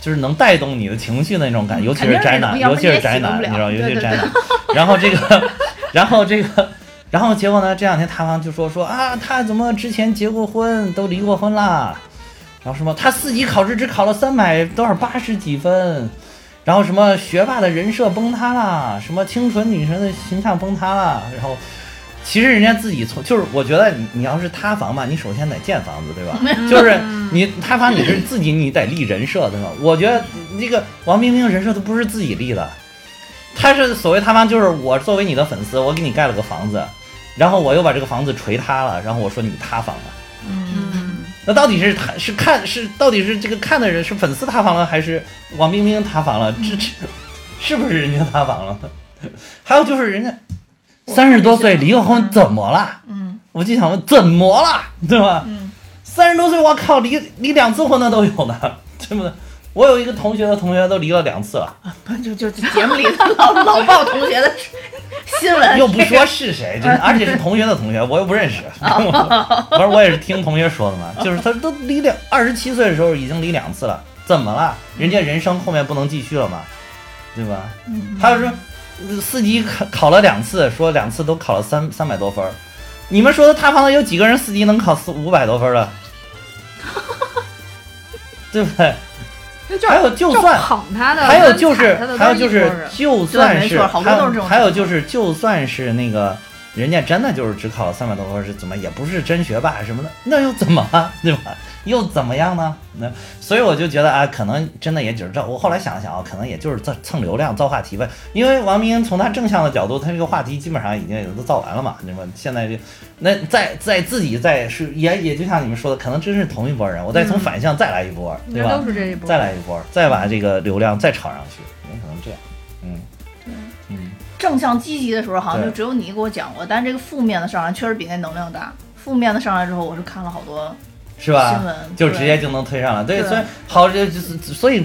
[SPEAKER 2] 就是能带动你的情绪的那种感觉，尤其是宅男，尤其是宅男，你知道，尤其是宅男。然后这个，然后这个，然后结果呢？这两天塌房就说说啊，他怎么之前结过婚，都离过婚啦？然后什么他四级考试只考了三百多少八十几分，然后什么学霸的人设崩塌了，什么清纯女神的形象崩塌了，然后。其实人家自己从就是，我觉得你你要是塌房吧，你首先得建房子，对吧？就是你塌房，你是自己你得立人设，对吧？我觉得那个王冰冰人设都不是自己立的，他是所谓塌房，就是我作为你的粉丝，我给你盖了个房子，然后我又把这个房子锤塌了，然后我说你塌房了。
[SPEAKER 1] 嗯，
[SPEAKER 2] 那到底是他是看是到底是这个看的人是粉丝塌房了，还是王冰冰塌房了？这这 是不是人家塌房了？还有就是人家。三十多岁离个婚怎么了？
[SPEAKER 1] 嗯，
[SPEAKER 2] 我就想问怎么了，对吧？
[SPEAKER 1] 嗯，
[SPEAKER 2] 三十多岁，我靠，离离两次婚的都有呢，对不对？我有一个同学的同学都离了两次了，
[SPEAKER 1] 不就就节目里老老报同学的新闻，
[SPEAKER 2] 又不说是谁，就 而且是同学的同学，我又不认识，不是我也是听同学说的嘛，就是他都离两二十七岁的时候已经离两次了，怎么了？人家人生后面不能继续了嘛？对吧？
[SPEAKER 1] 嗯，
[SPEAKER 2] 还有说。四级考考了两次，说两次都考了三三百多分你们说的塌房的有几个人四级能考四五百多分的？对不对？还有就算
[SPEAKER 3] 捧他的，
[SPEAKER 2] 还有就是还有就是就算是还有就是就算是那个人家真的就是只考了三百多分，是怎么也不是真学霸什么的，那又怎么了？对吧？又怎么样呢？那所以我就觉得啊，可能真的也就是这。我后来想了想啊，可能也就是蹭蹭流量、造话题呗。因为王明从他正向的角度，他这个话题基本上已经也都造完了嘛，对吧？现在就那再再自己再是也也就像你们说的，可能真是同一波人。我再从反向再来一波，对吧？
[SPEAKER 3] 都是这一波。
[SPEAKER 2] 再来一波，再把这个流量再炒上去，有可能这样。嗯，
[SPEAKER 1] 对，嗯。正向积极的时候，好像就只有你给我讲过，但这个负面的上来确实比那能量大。负面的上来之后，我是看了好多。
[SPEAKER 2] 是吧？就直接就能推上了。对，所以好，就是所以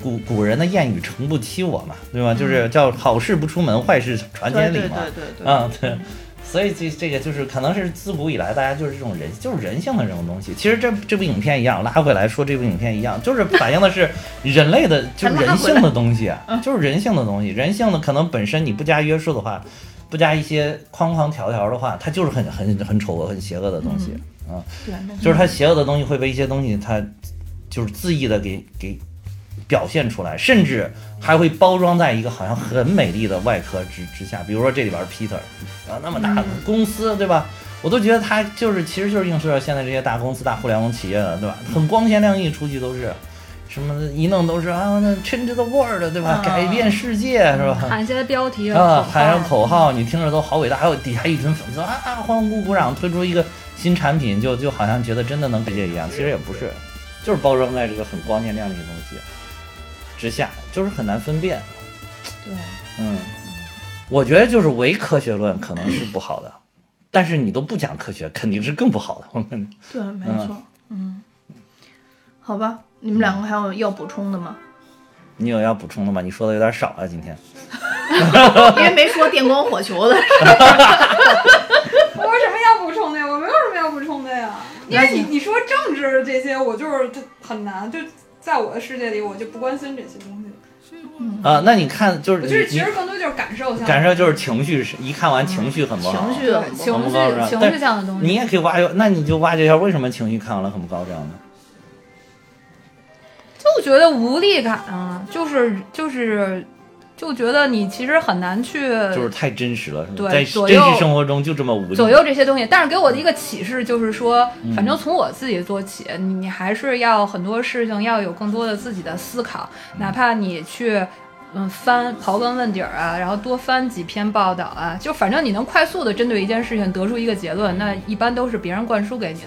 [SPEAKER 2] 古古人的谚语诚不欺我嘛，对吧？就是叫好事不出门，坏事传千里嘛。
[SPEAKER 1] 对对对。
[SPEAKER 2] 嗯，对。所以这这个就是可能是自古以来大家就是这种人，就是人性的这种东西。其实这这部影片一样，拉回来说这部影片一样，就是反映的是人类的，就是人性的东西，就是人性的东西。人性的可能本身你不加约束的话，不加一些框框条条的话，它就是很很很丑恶、很邪恶的东西。啊，
[SPEAKER 1] 对，
[SPEAKER 2] 就是它邪恶的东西会被一些东西，它就是恣意的给给表现出来，甚至还会包装在一个好像很美丽的外壳之之下。比如说这里边 Peter，啊，那么大的公司，对吧？我都觉得他就是其实就是映射现在这些大公司、大互联网企业的，对吧？很光鲜亮丽，出去都是什么一弄都是啊，那 change the world，对吧？改变世界，是吧？
[SPEAKER 3] 喊些标题
[SPEAKER 2] 啊，喊上口号，你听着都好伟大。还有底下一群粉丝啊啊，欢呼鼓掌，推出一个。新产品就就好像觉得真的能世界一样，其实也不是，就是包装在这个很光鲜亮丽的东西之下，就是很难分辨。
[SPEAKER 1] 对，
[SPEAKER 2] 嗯，我觉得就是唯科学论可能是不好的，但是你都不讲科学，肯定是更不好的。我
[SPEAKER 1] 们对，没错，嗯，好吧，你们两个还有要补充的吗？
[SPEAKER 2] 你有要补充的吗？你说的有点少啊，今天。
[SPEAKER 1] 因为没说电光火球的。
[SPEAKER 3] 我有什么要补充的呀？我没有什么要补充的呀。因为你你说政治这些，我就是很难，就在我的世界里，我就不关心这些东西。
[SPEAKER 2] 啊，那你看，就是
[SPEAKER 3] 就是其实更多就是感受，
[SPEAKER 2] 感受就是情绪，一看完情绪很不
[SPEAKER 1] 好，情绪
[SPEAKER 3] 情绪情绪上的东西。
[SPEAKER 2] 你也可以挖掘，那你就挖掘一下为什么情绪看完了很不高这样的。
[SPEAKER 3] 就觉得无力感啊，就是就是。就觉得你其实很难去，
[SPEAKER 2] 就是太真实了，
[SPEAKER 3] 对，
[SPEAKER 2] 在真实生活中就这么无力。
[SPEAKER 3] 左右这些东西，但是给我的一个启示就是说，反正从我自己做起，你你还是要很多事情要有更多的自己的思考，哪怕你去嗯翻刨根问底儿啊，然后多翻几篇报道啊，就反正你能快速的针对一件事情得出一个结论，那一般都是别人灌输给你的。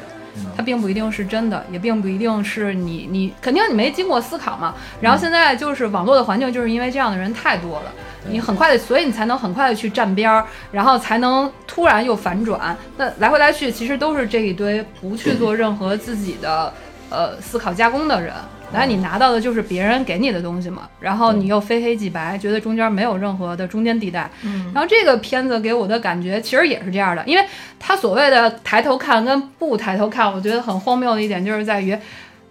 [SPEAKER 3] 它并不一定是真的，也并不一定是你，你肯定你没经过思考嘛。然后现在就是网络的环境，就是因为这样的人太多了，你很快的，所以你才能很快的去站边儿，然后才能突然又反转。那来回来去，其实都是这一堆不去做任何自己的呃思考加工的人。来，你拿到的就是别人给你的东西嘛，然后你又非黑即白，觉得中间没有任何的中间地带。
[SPEAKER 1] 嗯，
[SPEAKER 3] 然后这个片子给我的感觉其实也是这样的，因为他所谓的抬头看跟不抬头看，我觉得很荒谬的一点就是在于。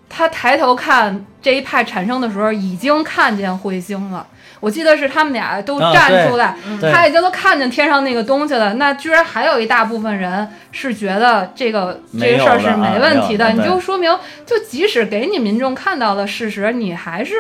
[SPEAKER 3] 他抬头看这一派产生的时候，已经看见彗星了。我记得是他们俩都
[SPEAKER 2] 啊
[SPEAKER 3] 站出来，
[SPEAKER 2] 对
[SPEAKER 3] 他已经都看见天上那个东西了。那居然还有一大部分人是觉得这个这个事儿是没问题的，你就说明，就即使给你民众看到了事实，你还是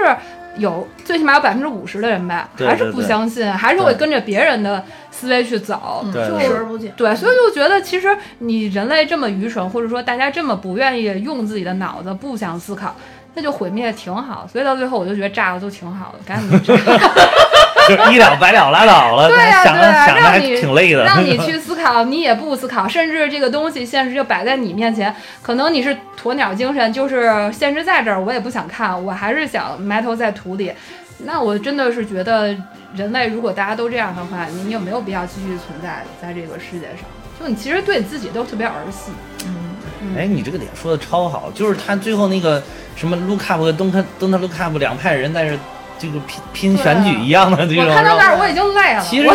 [SPEAKER 3] 有最起码有百分之五十的人吧，还是不相信，还是会跟着别人的思维去走，
[SPEAKER 1] 视而不见。
[SPEAKER 3] 对，所以就觉得其实你人类这么愚蠢，或者说大家这么不愿意用自己的脑子，不想思考，那就毁灭挺好。所以到最后我就觉得炸了都挺好的，赶紧 炸，
[SPEAKER 2] 就一了百了拉倒了，
[SPEAKER 3] 对呀对呀让你
[SPEAKER 2] 挺累的。
[SPEAKER 3] 让你 去思考，你也不思考，甚至这个东西现实就摆在你面前，可能你是鸵鸟精神，就是现实在这儿，我也不想看，我还是想埋头在土里。那我真的是觉得，人类如果大家都这样的话，你你有没有必要继续存在在这个世界上？就你其实对你自己都特别儿戏。
[SPEAKER 2] 哎，你这个点说的超好，就是他最后那个什么卢卡普和东特东特卢卡普两派人在这这个拼拼选举一样的这种，
[SPEAKER 3] 我看到那儿我已经累了，
[SPEAKER 2] 其实对，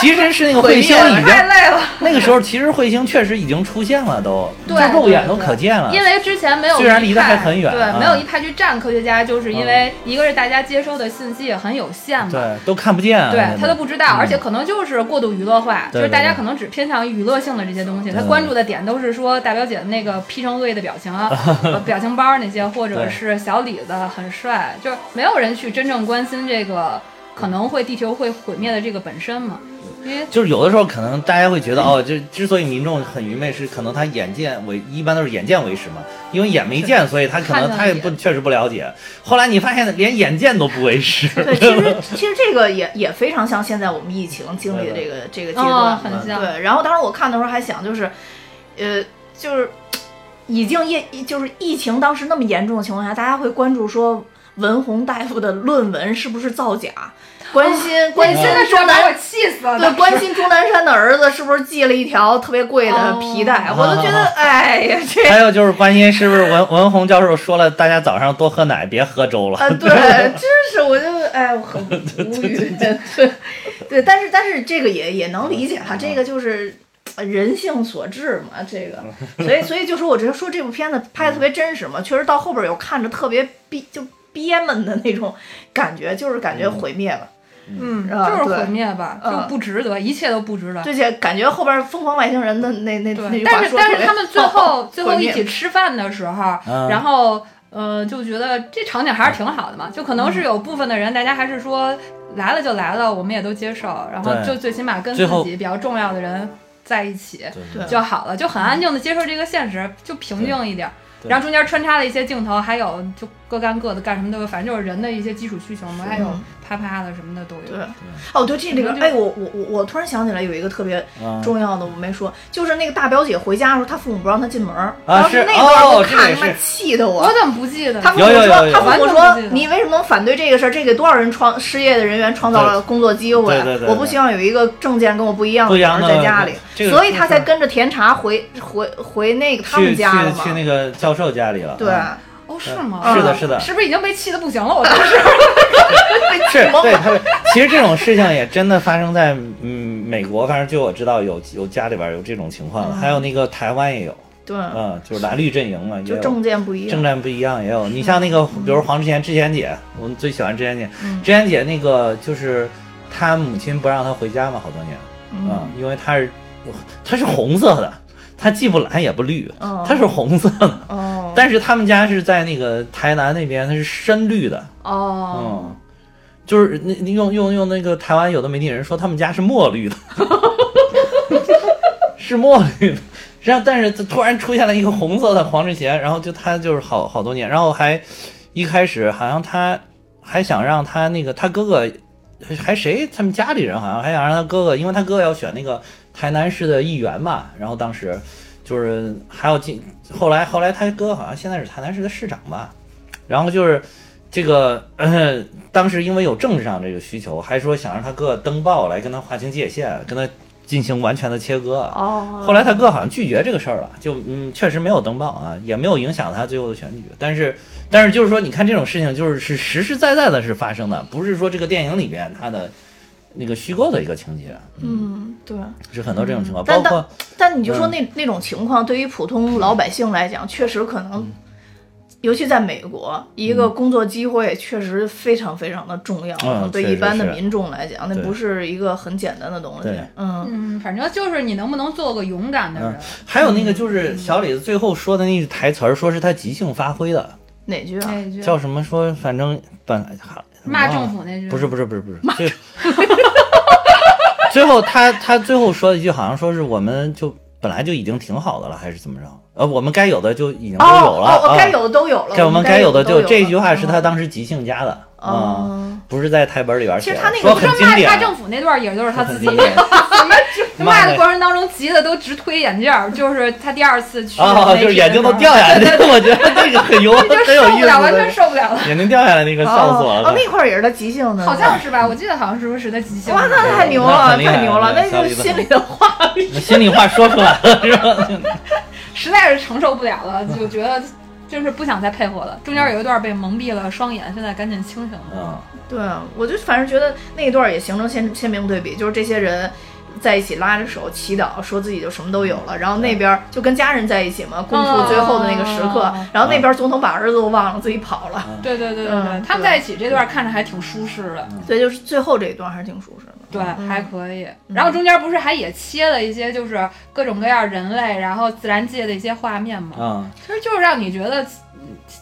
[SPEAKER 2] 其实是那个彗星已经
[SPEAKER 3] 太累了。
[SPEAKER 2] 那个时候，其实彗星确实已经出现了，都就
[SPEAKER 3] 对
[SPEAKER 2] 肉眼都可见了。
[SPEAKER 3] 因为之前没有
[SPEAKER 2] 虽然离得还很远
[SPEAKER 3] 对，
[SPEAKER 2] 啊
[SPEAKER 3] 没有一派去站科学家，就是因为一个是大家接收的信息也很有限嘛，
[SPEAKER 2] 对都看不见啊，
[SPEAKER 3] 对他都不知道，
[SPEAKER 2] 嗯。
[SPEAKER 3] 而且可能就是过度娱乐化，就是大家可能只偏向于娱乐性的这些东西，他关注的点都是说大表姐那个 P 成对的表情啊、呃 表情包那些，或者是小李子很帅，就是没有人去真正关心这个可能会地球会毁灭的这个本身嘛，
[SPEAKER 2] 就是有的时候可能大家会觉得哦，就之所以民众很愚昧，是可能他眼见为一般都是眼见为实嘛，因为眼没见，所以他可能他也不确实不了解。后来你发现连眼见都不为实，
[SPEAKER 1] 对，其实其实这个也也非常像现在我们疫情经历的这个这个阶段
[SPEAKER 3] 很像
[SPEAKER 1] 对，然后当时我看的时候还想，就是，呃，就是已经疫就是疫情当时那么严重的情况下，大家会关注说文宏大夫的论文是不是造假，关心、关心钟南。
[SPEAKER 3] 气死了。
[SPEAKER 1] 对，关心钟南山的儿子是不是系了一条特别贵的皮带，
[SPEAKER 2] 哦
[SPEAKER 1] 我都觉得，哎呀，这
[SPEAKER 2] 还有就是关心是不是文文宏教授说了，大家早上多喝奶，别喝粥了。
[SPEAKER 1] 啊，对，真是，我就哎，我很无语，对对，但是但是这个也也能理解哈，这个就是呃人性所致嘛，这个，所以所以就说我这说这部片子拍的特别真实嘛，确实到后边有看着特别憋就憋闷的那种感觉，就是感觉毁灭了，
[SPEAKER 3] 嗯，就是毁灭吧，
[SPEAKER 1] 嗯
[SPEAKER 3] 就不值得，一切都不值得。
[SPEAKER 1] 对，且感觉后边疯狂外星人的那那那，句话
[SPEAKER 3] 但是但是他们最后最后一起吃饭的时候，
[SPEAKER 2] 嗯
[SPEAKER 3] 然后呃就觉得这场景还是挺好的嘛，就可能
[SPEAKER 2] 嗯
[SPEAKER 3] 是有部分的人，大家还是说来了就来了，我们也都接受，然后就最起码跟自己比较重要的人在一起就好了，就很安静的接受这个现实，就平静一点。
[SPEAKER 2] 对
[SPEAKER 3] 然后中间穿插了一些镜头，还有就各干各的，干什么都有，反正就是人的一些基础需求嘛，还有
[SPEAKER 1] 嗯
[SPEAKER 3] 啪啪的什么的都有。
[SPEAKER 1] 对，哦，对这这个，
[SPEAKER 3] 就
[SPEAKER 1] 哎，我我我我突然想起来有一个特别
[SPEAKER 2] 嗯
[SPEAKER 1] 重要的我没说，就是那个大表姐回家的时候，她父母不让她进门儿，
[SPEAKER 2] 啊是
[SPEAKER 1] 当时那段
[SPEAKER 2] 哦
[SPEAKER 1] 我看他气的我
[SPEAKER 3] 我。怎么不记得呢？
[SPEAKER 1] 他父母说，
[SPEAKER 2] 有有有有
[SPEAKER 1] 他父母说你为什么反对这个事儿？这给多少人创失业的人员创造了工作机会我不希望有一个证件跟我不一样的人在家里，所以他才跟着甜茶回回回那个他们家了嘛。
[SPEAKER 2] 去去那个教授家里了。
[SPEAKER 1] 对，
[SPEAKER 2] 啊
[SPEAKER 3] 哦，是吗？
[SPEAKER 2] 是的是的
[SPEAKER 3] 是不是已经被气的不行了？我当时。
[SPEAKER 2] 是对他，其实这种事情也真的发生在嗯美国，反正就我知道有有家里边有这种情况了，还有那个台湾也有，
[SPEAKER 1] 对，
[SPEAKER 2] 嗯，就是蓝绿阵营嘛，有
[SPEAKER 1] 就政见不一样。
[SPEAKER 2] 政见不一样也有。你像那个，比如黄志贤、志贤姐，我们最喜欢志贤姐，
[SPEAKER 1] 嗯
[SPEAKER 2] 志贤姐那个就是她母亲不让她回家嘛，好多年啊，
[SPEAKER 1] 嗯
[SPEAKER 2] 因为她是她是红色的，她既不蓝也不绿，
[SPEAKER 1] 哦
[SPEAKER 2] 她是红色的。
[SPEAKER 1] 哦
[SPEAKER 2] 但是他们家是在那个台南那边，它是深绿的，
[SPEAKER 1] 哦，
[SPEAKER 2] 嗯，就是那那用用用那个台湾有的媒体人说他们家是墨绿的，是墨绿的。然后，但是突然出现了一个红色的黄志贤，然后就他就是好好多年，然后还一开始好像他还想让他那个他哥哥还谁？他们家里人好像还想让他哥哥，因为他哥哥要选那个台南市的议员嘛，然后当时就是还要进，后来后来他哥好像现在是台南市的市长吧，然后就是这个、呃、当时因为有政治上这个需求，还说想让他哥登报来跟他划清界限，跟他进行完全的切割。
[SPEAKER 1] 哦，
[SPEAKER 2] 后来他哥好像拒绝这个事儿了，就嗯确实没有登报啊，也没有影响他最后的选举。但是但是就是说，你看这种事情就是是实实在在的是发生的，不是说这个电影里边他的那个虚构的一个情节，
[SPEAKER 1] 嗯，对。
[SPEAKER 2] 是很多这种情况，
[SPEAKER 1] 但
[SPEAKER 2] 包括
[SPEAKER 1] 但你就说
[SPEAKER 2] 嗯
[SPEAKER 1] 那那种情况，对于普通老百姓来讲，确实可能尤其在美国，一个工作机会确实非常非常的重要。对一般的民众来讲，那不是一个很简单的东西
[SPEAKER 2] 对。
[SPEAKER 1] 嗯，
[SPEAKER 3] 嗯，反正就是你能不能做个勇敢的人。
[SPEAKER 2] 还有那个就是小李子最后说的那句台词儿，说是他即兴发挥的，
[SPEAKER 1] 哪句啊？
[SPEAKER 2] 叫什么？说反正本来
[SPEAKER 3] 骂政府那句
[SPEAKER 2] 不是不是不是不是，最 最后他他最后说了一句，好像说是我们就本来就已经挺好的了，还是怎么着？呃，我们该有的就已经都
[SPEAKER 1] 哦
[SPEAKER 2] 有了，
[SPEAKER 1] 该有的都有了。
[SPEAKER 2] 该我们
[SPEAKER 1] 该
[SPEAKER 2] 该有的就这句话是他
[SPEAKER 1] 嗯
[SPEAKER 2] 当时即兴加的啊，
[SPEAKER 1] 哦
[SPEAKER 2] 不是在台本里边写的。
[SPEAKER 1] 其实他那个
[SPEAKER 2] 说
[SPEAKER 3] 不是
[SPEAKER 2] 很经典
[SPEAKER 3] 骂骂，政府那段也都是他自己
[SPEAKER 2] 很经典
[SPEAKER 3] 他 骂的过程当中急的都直推眼镜儿，就是他第二次去
[SPEAKER 2] 就是眼睛都掉下来，那个我觉得那个很有 很
[SPEAKER 3] 就
[SPEAKER 2] 有意思
[SPEAKER 3] 受不了，完全，受不了了。
[SPEAKER 2] 眼睛掉下来那个笑死我
[SPEAKER 1] 哦，那块儿也是他即兴的，
[SPEAKER 3] 好像是吧？我记得好像是不是他即兴？
[SPEAKER 1] 哇，那太牛了，太牛了，那就是心里的话。
[SPEAKER 2] 那心里话说出来了是吧？
[SPEAKER 3] 实在是承受不了了，就觉得真是不想再配合了。中间有一段被蒙蔽了双眼，现在赶紧清醒了。
[SPEAKER 2] 嗯，
[SPEAKER 1] 对，我就反正觉得那一段也形成鲜鲜明对比，就是这些人在一起拉着手祈祷，说自己就什么都有了，然后那边就跟家人在一起嘛，共处最后的那个时刻，
[SPEAKER 3] 哦
[SPEAKER 1] 然后那边总统把儿子都忘了，自己跑了，
[SPEAKER 3] 对对对对对，
[SPEAKER 1] 嗯。
[SPEAKER 3] 他们在一起这段看着还挺舒适的，
[SPEAKER 1] 所以就是最后这一段还是挺舒适的。
[SPEAKER 3] 对，还可以。然后中间不是还也切了一些就是各种各样人类，然后自然界的一些画面嘛，
[SPEAKER 2] 嗯，
[SPEAKER 3] 其实就是让你觉得，嗯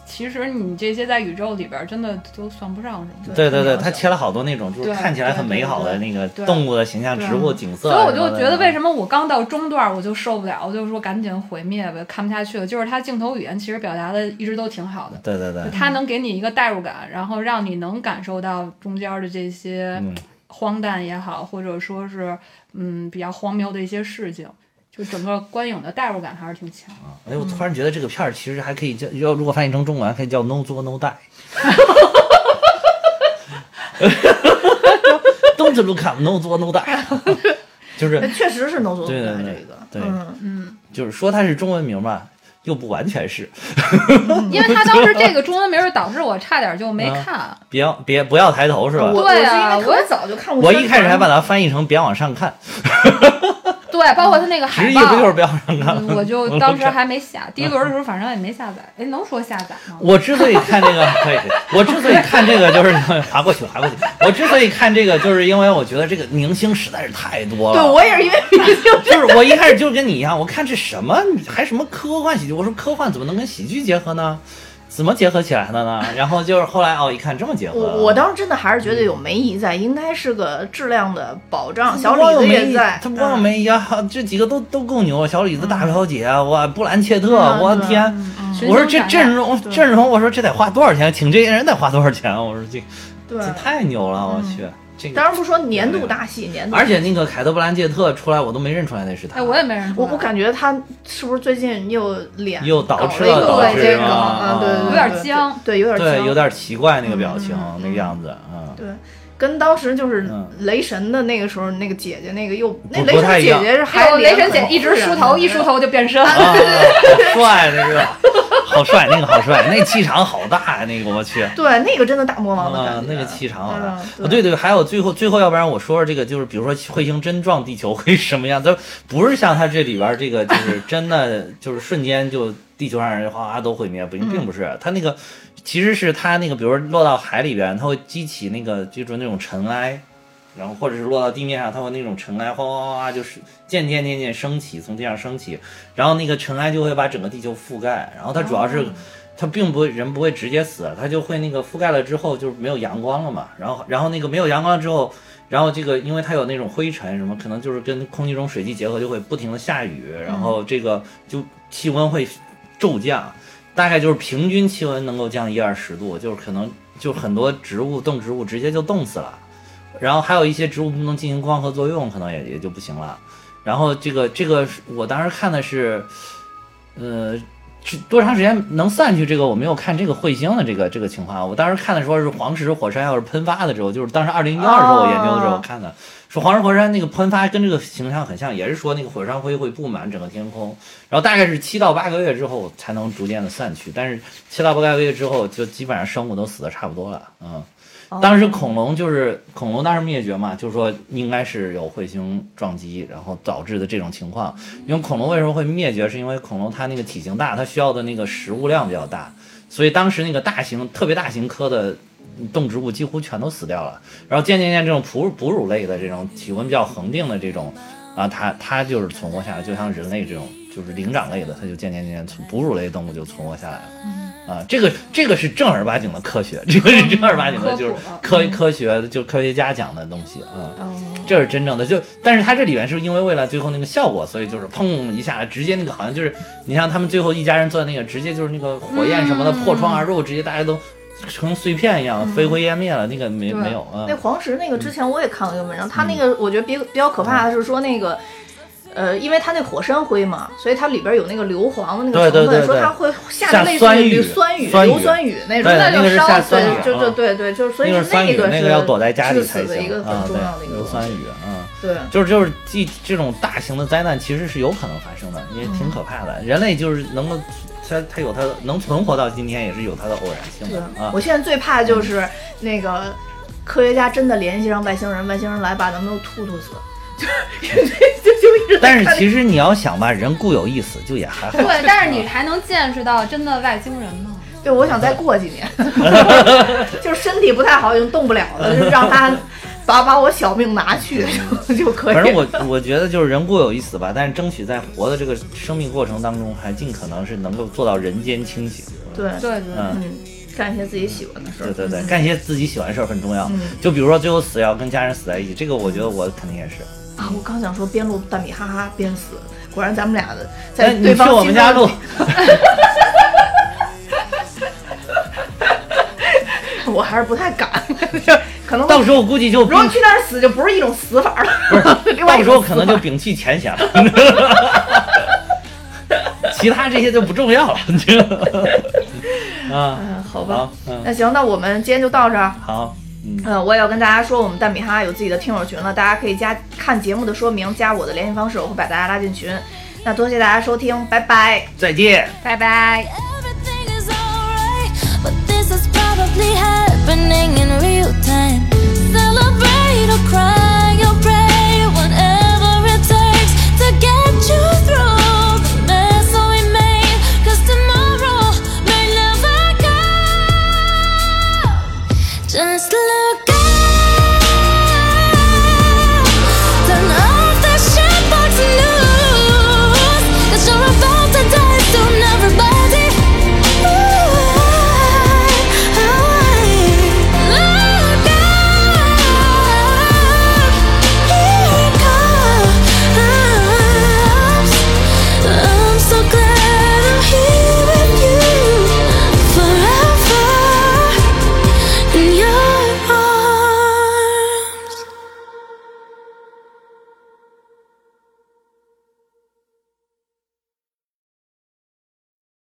[SPEAKER 3] 其实你这些在宇宙里边真的都算不上什么。
[SPEAKER 2] 对对对，他切了好多那种就是看起来很美好的那个动物的形象、植物、景色
[SPEAKER 3] 所以。我就觉得，为什么我刚到中段我就受不了，我就说赶紧毁灭吧，看不下去了。就是他镜头语言其实表达的一直都挺好的，
[SPEAKER 2] 对对对，
[SPEAKER 3] 他能给你一个代入感，然后让你能感受到中间的这些
[SPEAKER 2] 嗯，
[SPEAKER 3] 荒诞也好，或者说是嗯比较荒谬的一些事情，就整个观影的代入感还是挺强。
[SPEAKER 2] 哎，我突然觉得这个片儿其实还可以叫，要如果翻译成中文，还可以叫 “No 作 No die”。Don't look up, no 作 no die，就是
[SPEAKER 1] 确实是 no 做
[SPEAKER 2] 对对对
[SPEAKER 1] 这个，
[SPEAKER 2] 对
[SPEAKER 1] 嗯，
[SPEAKER 3] 嗯，
[SPEAKER 2] 就是说它是中文名吧，又不完全是。
[SPEAKER 3] 因为他当时这个中文名儿导致我差点就没看。
[SPEAKER 2] 别别不要抬头是吧？
[SPEAKER 1] 我
[SPEAKER 3] 对啊
[SPEAKER 1] 我早就看过
[SPEAKER 2] 我，一开始还把它翻译成“别往上看
[SPEAKER 3] 对，包括他那个”，海报，
[SPEAKER 2] 不就是“别往上看”
[SPEAKER 3] 嗯我就 当时还没下，第一轮的时候反正也没下载。哎，能说下载吗？
[SPEAKER 2] 我之所以看这个，可以，我之所以看这个，就是 划过去，划过去。我之所以看这个，就是因为我觉得这个明星实在是太多了。
[SPEAKER 1] 对我也是因为明星
[SPEAKER 2] 就是我一开始就跟你一样，我看这什么还什么科幻喜剧，我说科幻怎么能跟喜剧结合呢？怎么结合起来的呢？然后就是后来哦，一看这么结合，
[SPEAKER 1] 我我当时真的还是觉得有梅姨在，应该是个质量的保障。小李子
[SPEAKER 2] 梅姨
[SPEAKER 1] 也在，
[SPEAKER 2] 他不光有
[SPEAKER 1] 嗯
[SPEAKER 2] 梅姨啊，这几个都都够牛。小李子大表姐，哇，布兰切特，我天！
[SPEAKER 3] 群
[SPEAKER 2] 我说这阵容阵容，我说这得花多少钱？请这些人得花多少钱？我说这这，太牛了，我去，这个
[SPEAKER 1] 当然不说年度大戏，年度大戏，
[SPEAKER 2] 而且那个凯特布兰切特出来，我都没认出来那是他。
[SPEAKER 3] 哎，我也没认出来。
[SPEAKER 1] 我我感觉他是不是最近又脸
[SPEAKER 2] 又倒饬了
[SPEAKER 1] 搞了一个
[SPEAKER 3] 捯饬
[SPEAKER 1] 这个
[SPEAKER 2] 啊
[SPEAKER 1] 啊，对对对，
[SPEAKER 3] 有点僵，
[SPEAKER 1] 对，有点
[SPEAKER 2] 对，有点奇怪那个表情
[SPEAKER 1] 嗯，
[SPEAKER 2] 那个样子嗯。
[SPEAKER 1] 对，跟当时就是
[SPEAKER 2] 嗯
[SPEAKER 1] 雷神的那个时候那个姐姐那个又那雷神姐姐是
[SPEAKER 3] 还雷神姐一直梳头，一梳头就变身。
[SPEAKER 2] 啊，好帅那个，好帅，那个好帅，那气场好大呀，那个我去。
[SPEAKER 1] 对那个真的大魔王的感觉，，
[SPEAKER 2] 啊那个气场好大对对，还有最后最后，要不然我说说这个，就是比如说彗星真撞地球会什么样？它不是像它这里边这个，就是真的就是瞬间就地球上人哗哗都毁灭，不并不是。它那个其实是它那个，比如说落到海里边，它会激起那个就是那种尘埃。然后或者是落到地面上，它会那种尘埃哗哗哗哗，就是渐渐渐渐升起，从地上升起，然后那个尘埃就会把整个地球覆盖。然后它主要是，它并不会人不会直接死，它就会那个覆盖了之后就是没有阳光了嘛。然后然后那个没有阳光之后，然后这个因为它有那种灰尘什么，可能就是跟空气中水汽结合，就会不停的下雨，然后这个就气温会骤降，大概就是平均气温能够降一二十度，就是可能就很多植物动植物直接就冻死了。然后还有一些植物不能进行光合作用，可能也也就不行了。然后这个这个我当时看的是，呃，这多长时间能散去？这个我没有看这个彗星的这个这个情况。我当时看的时候是黄石火山要是喷发的时候，就是当时二零一二时候我研究的时候
[SPEAKER 1] 哦
[SPEAKER 2] 看的，说黄石火山那个喷发跟这个形象很像，也是说那个火山灰会布满整个天空，然后大概是七到八个月之后才能逐渐的散去，但是七到八个月之后就基本上生物都死的差不多了，嗯。当时恐龙就是恐龙当时灭绝嘛，就是说应该是有彗星撞击，然后导致的这种情况。因为恐龙为什么会灭绝，是因为恐龙它那个体型大，它需要的那个食物量比较大，所以当时那个大型特别大型科的动植物几乎全都死掉了。然后渐渐渐这种哺哺乳类的这种体温比较恒定的这种啊，它它就是存活下来，就像人类这种就是灵长类的，它就渐渐渐渐从哺乳类动物就存活下来了。啊，这个这个是正儿八经的科学，这个是正儿八经的，就是科科学就科学家讲的东西啊。这是真正的，就但是它这里面是因为为了最后那个效果，所以就是砰一下，直接那个好像就是你像他们最后一家人做的那个，直接就是那个火焰什么的破窗而入，直接大家都成碎片一样飞灰烟灭了。那个没没有啊？
[SPEAKER 1] 那黄石那个之前我也看过一个文章，他那个我觉得比比较可怕的是说那个。呃，因为它那火山灰嘛，所以它里边有那个硫磺的那个成分，说它会下类似于酸雨、硫酸雨那种，
[SPEAKER 2] 那
[SPEAKER 1] 就烧
[SPEAKER 2] 死，
[SPEAKER 1] 就就对对，就是所以那
[SPEAKER 2] 个
[SPEAKER 1] 是
[SPEAKER 2] 要躲在家里才
[SPEAKER 1] 行
[SPEAKER 2] 啊。
[SPEAKER 1] 对，
[SPEAKER 2] 硫酸雨啊，
[SPEAKER 1] 对，
[SPEAKER 2] 就是就是这这种大型的灾难其实是有可能发生的，也挺可怕的。人类就是能够，它它有它能存活到今天，也是有它的偶然性的啊。
[SPEAKER 1] 我现在最怕就是那个科学家真的联系上外星人，外星人来把咱们都突突死。就就就一直，
[SPEAKER 2] 但是其实你要想吧，人固有一死，就也还好。
[SPEAKER 3] 对，但是你还能见识到真的外星人吗。
[SPEAKER 1] 对，我想再过几年，就是身体不太好，已经动不了了，就让他把把我小命拿去就就可以。
[SPEAKER 2] 反正我我觉得就是人固有一死吧，但是争取在活的这个生命过程当中，还尽可能是能够做到人间清醒。
[SPEAKER 1] 对
[SPEAKER 3] 对对，
[SPEAKER 1] 嗯，干一些自己喜欢的事儿。
[SPEAKER 2] 对对对，干一些自己喜欢的事儿很重要。就比如说最后死要跟家人死在一起，这个我觉得我肯定也是。
[SPEAKER 1] 啊，我刚想说边录大米哈哈边死，果然咱们俩的在对方
[SPEAKER 2] 我们家录，
[SPEAKER 1] 我还是不太敢，可能
[SPEAKER 2] 到时候我估计就
[SPEAKER 1] 如果去那儿死就不是一种死法了，
[SPEAKER 2] 不是，到时候可能就摒弃前嫌了，其他这些就不重要了，
[SPEAKER 1] 啊，好吧，那行，那我们今天就到这儿，
[SPEAKER 2] 好。
[SPEAKER 1] 嗯，我也要跟大家说，我们蛋比哈有自己的听友群了，大家可以加看节目的说明，加我的联系方式，我会把大家拉进群。那多谢大家收听，拜拜，
[SPEAKER 2] 再见，
[SPEAKER 3] 拜拜。Just look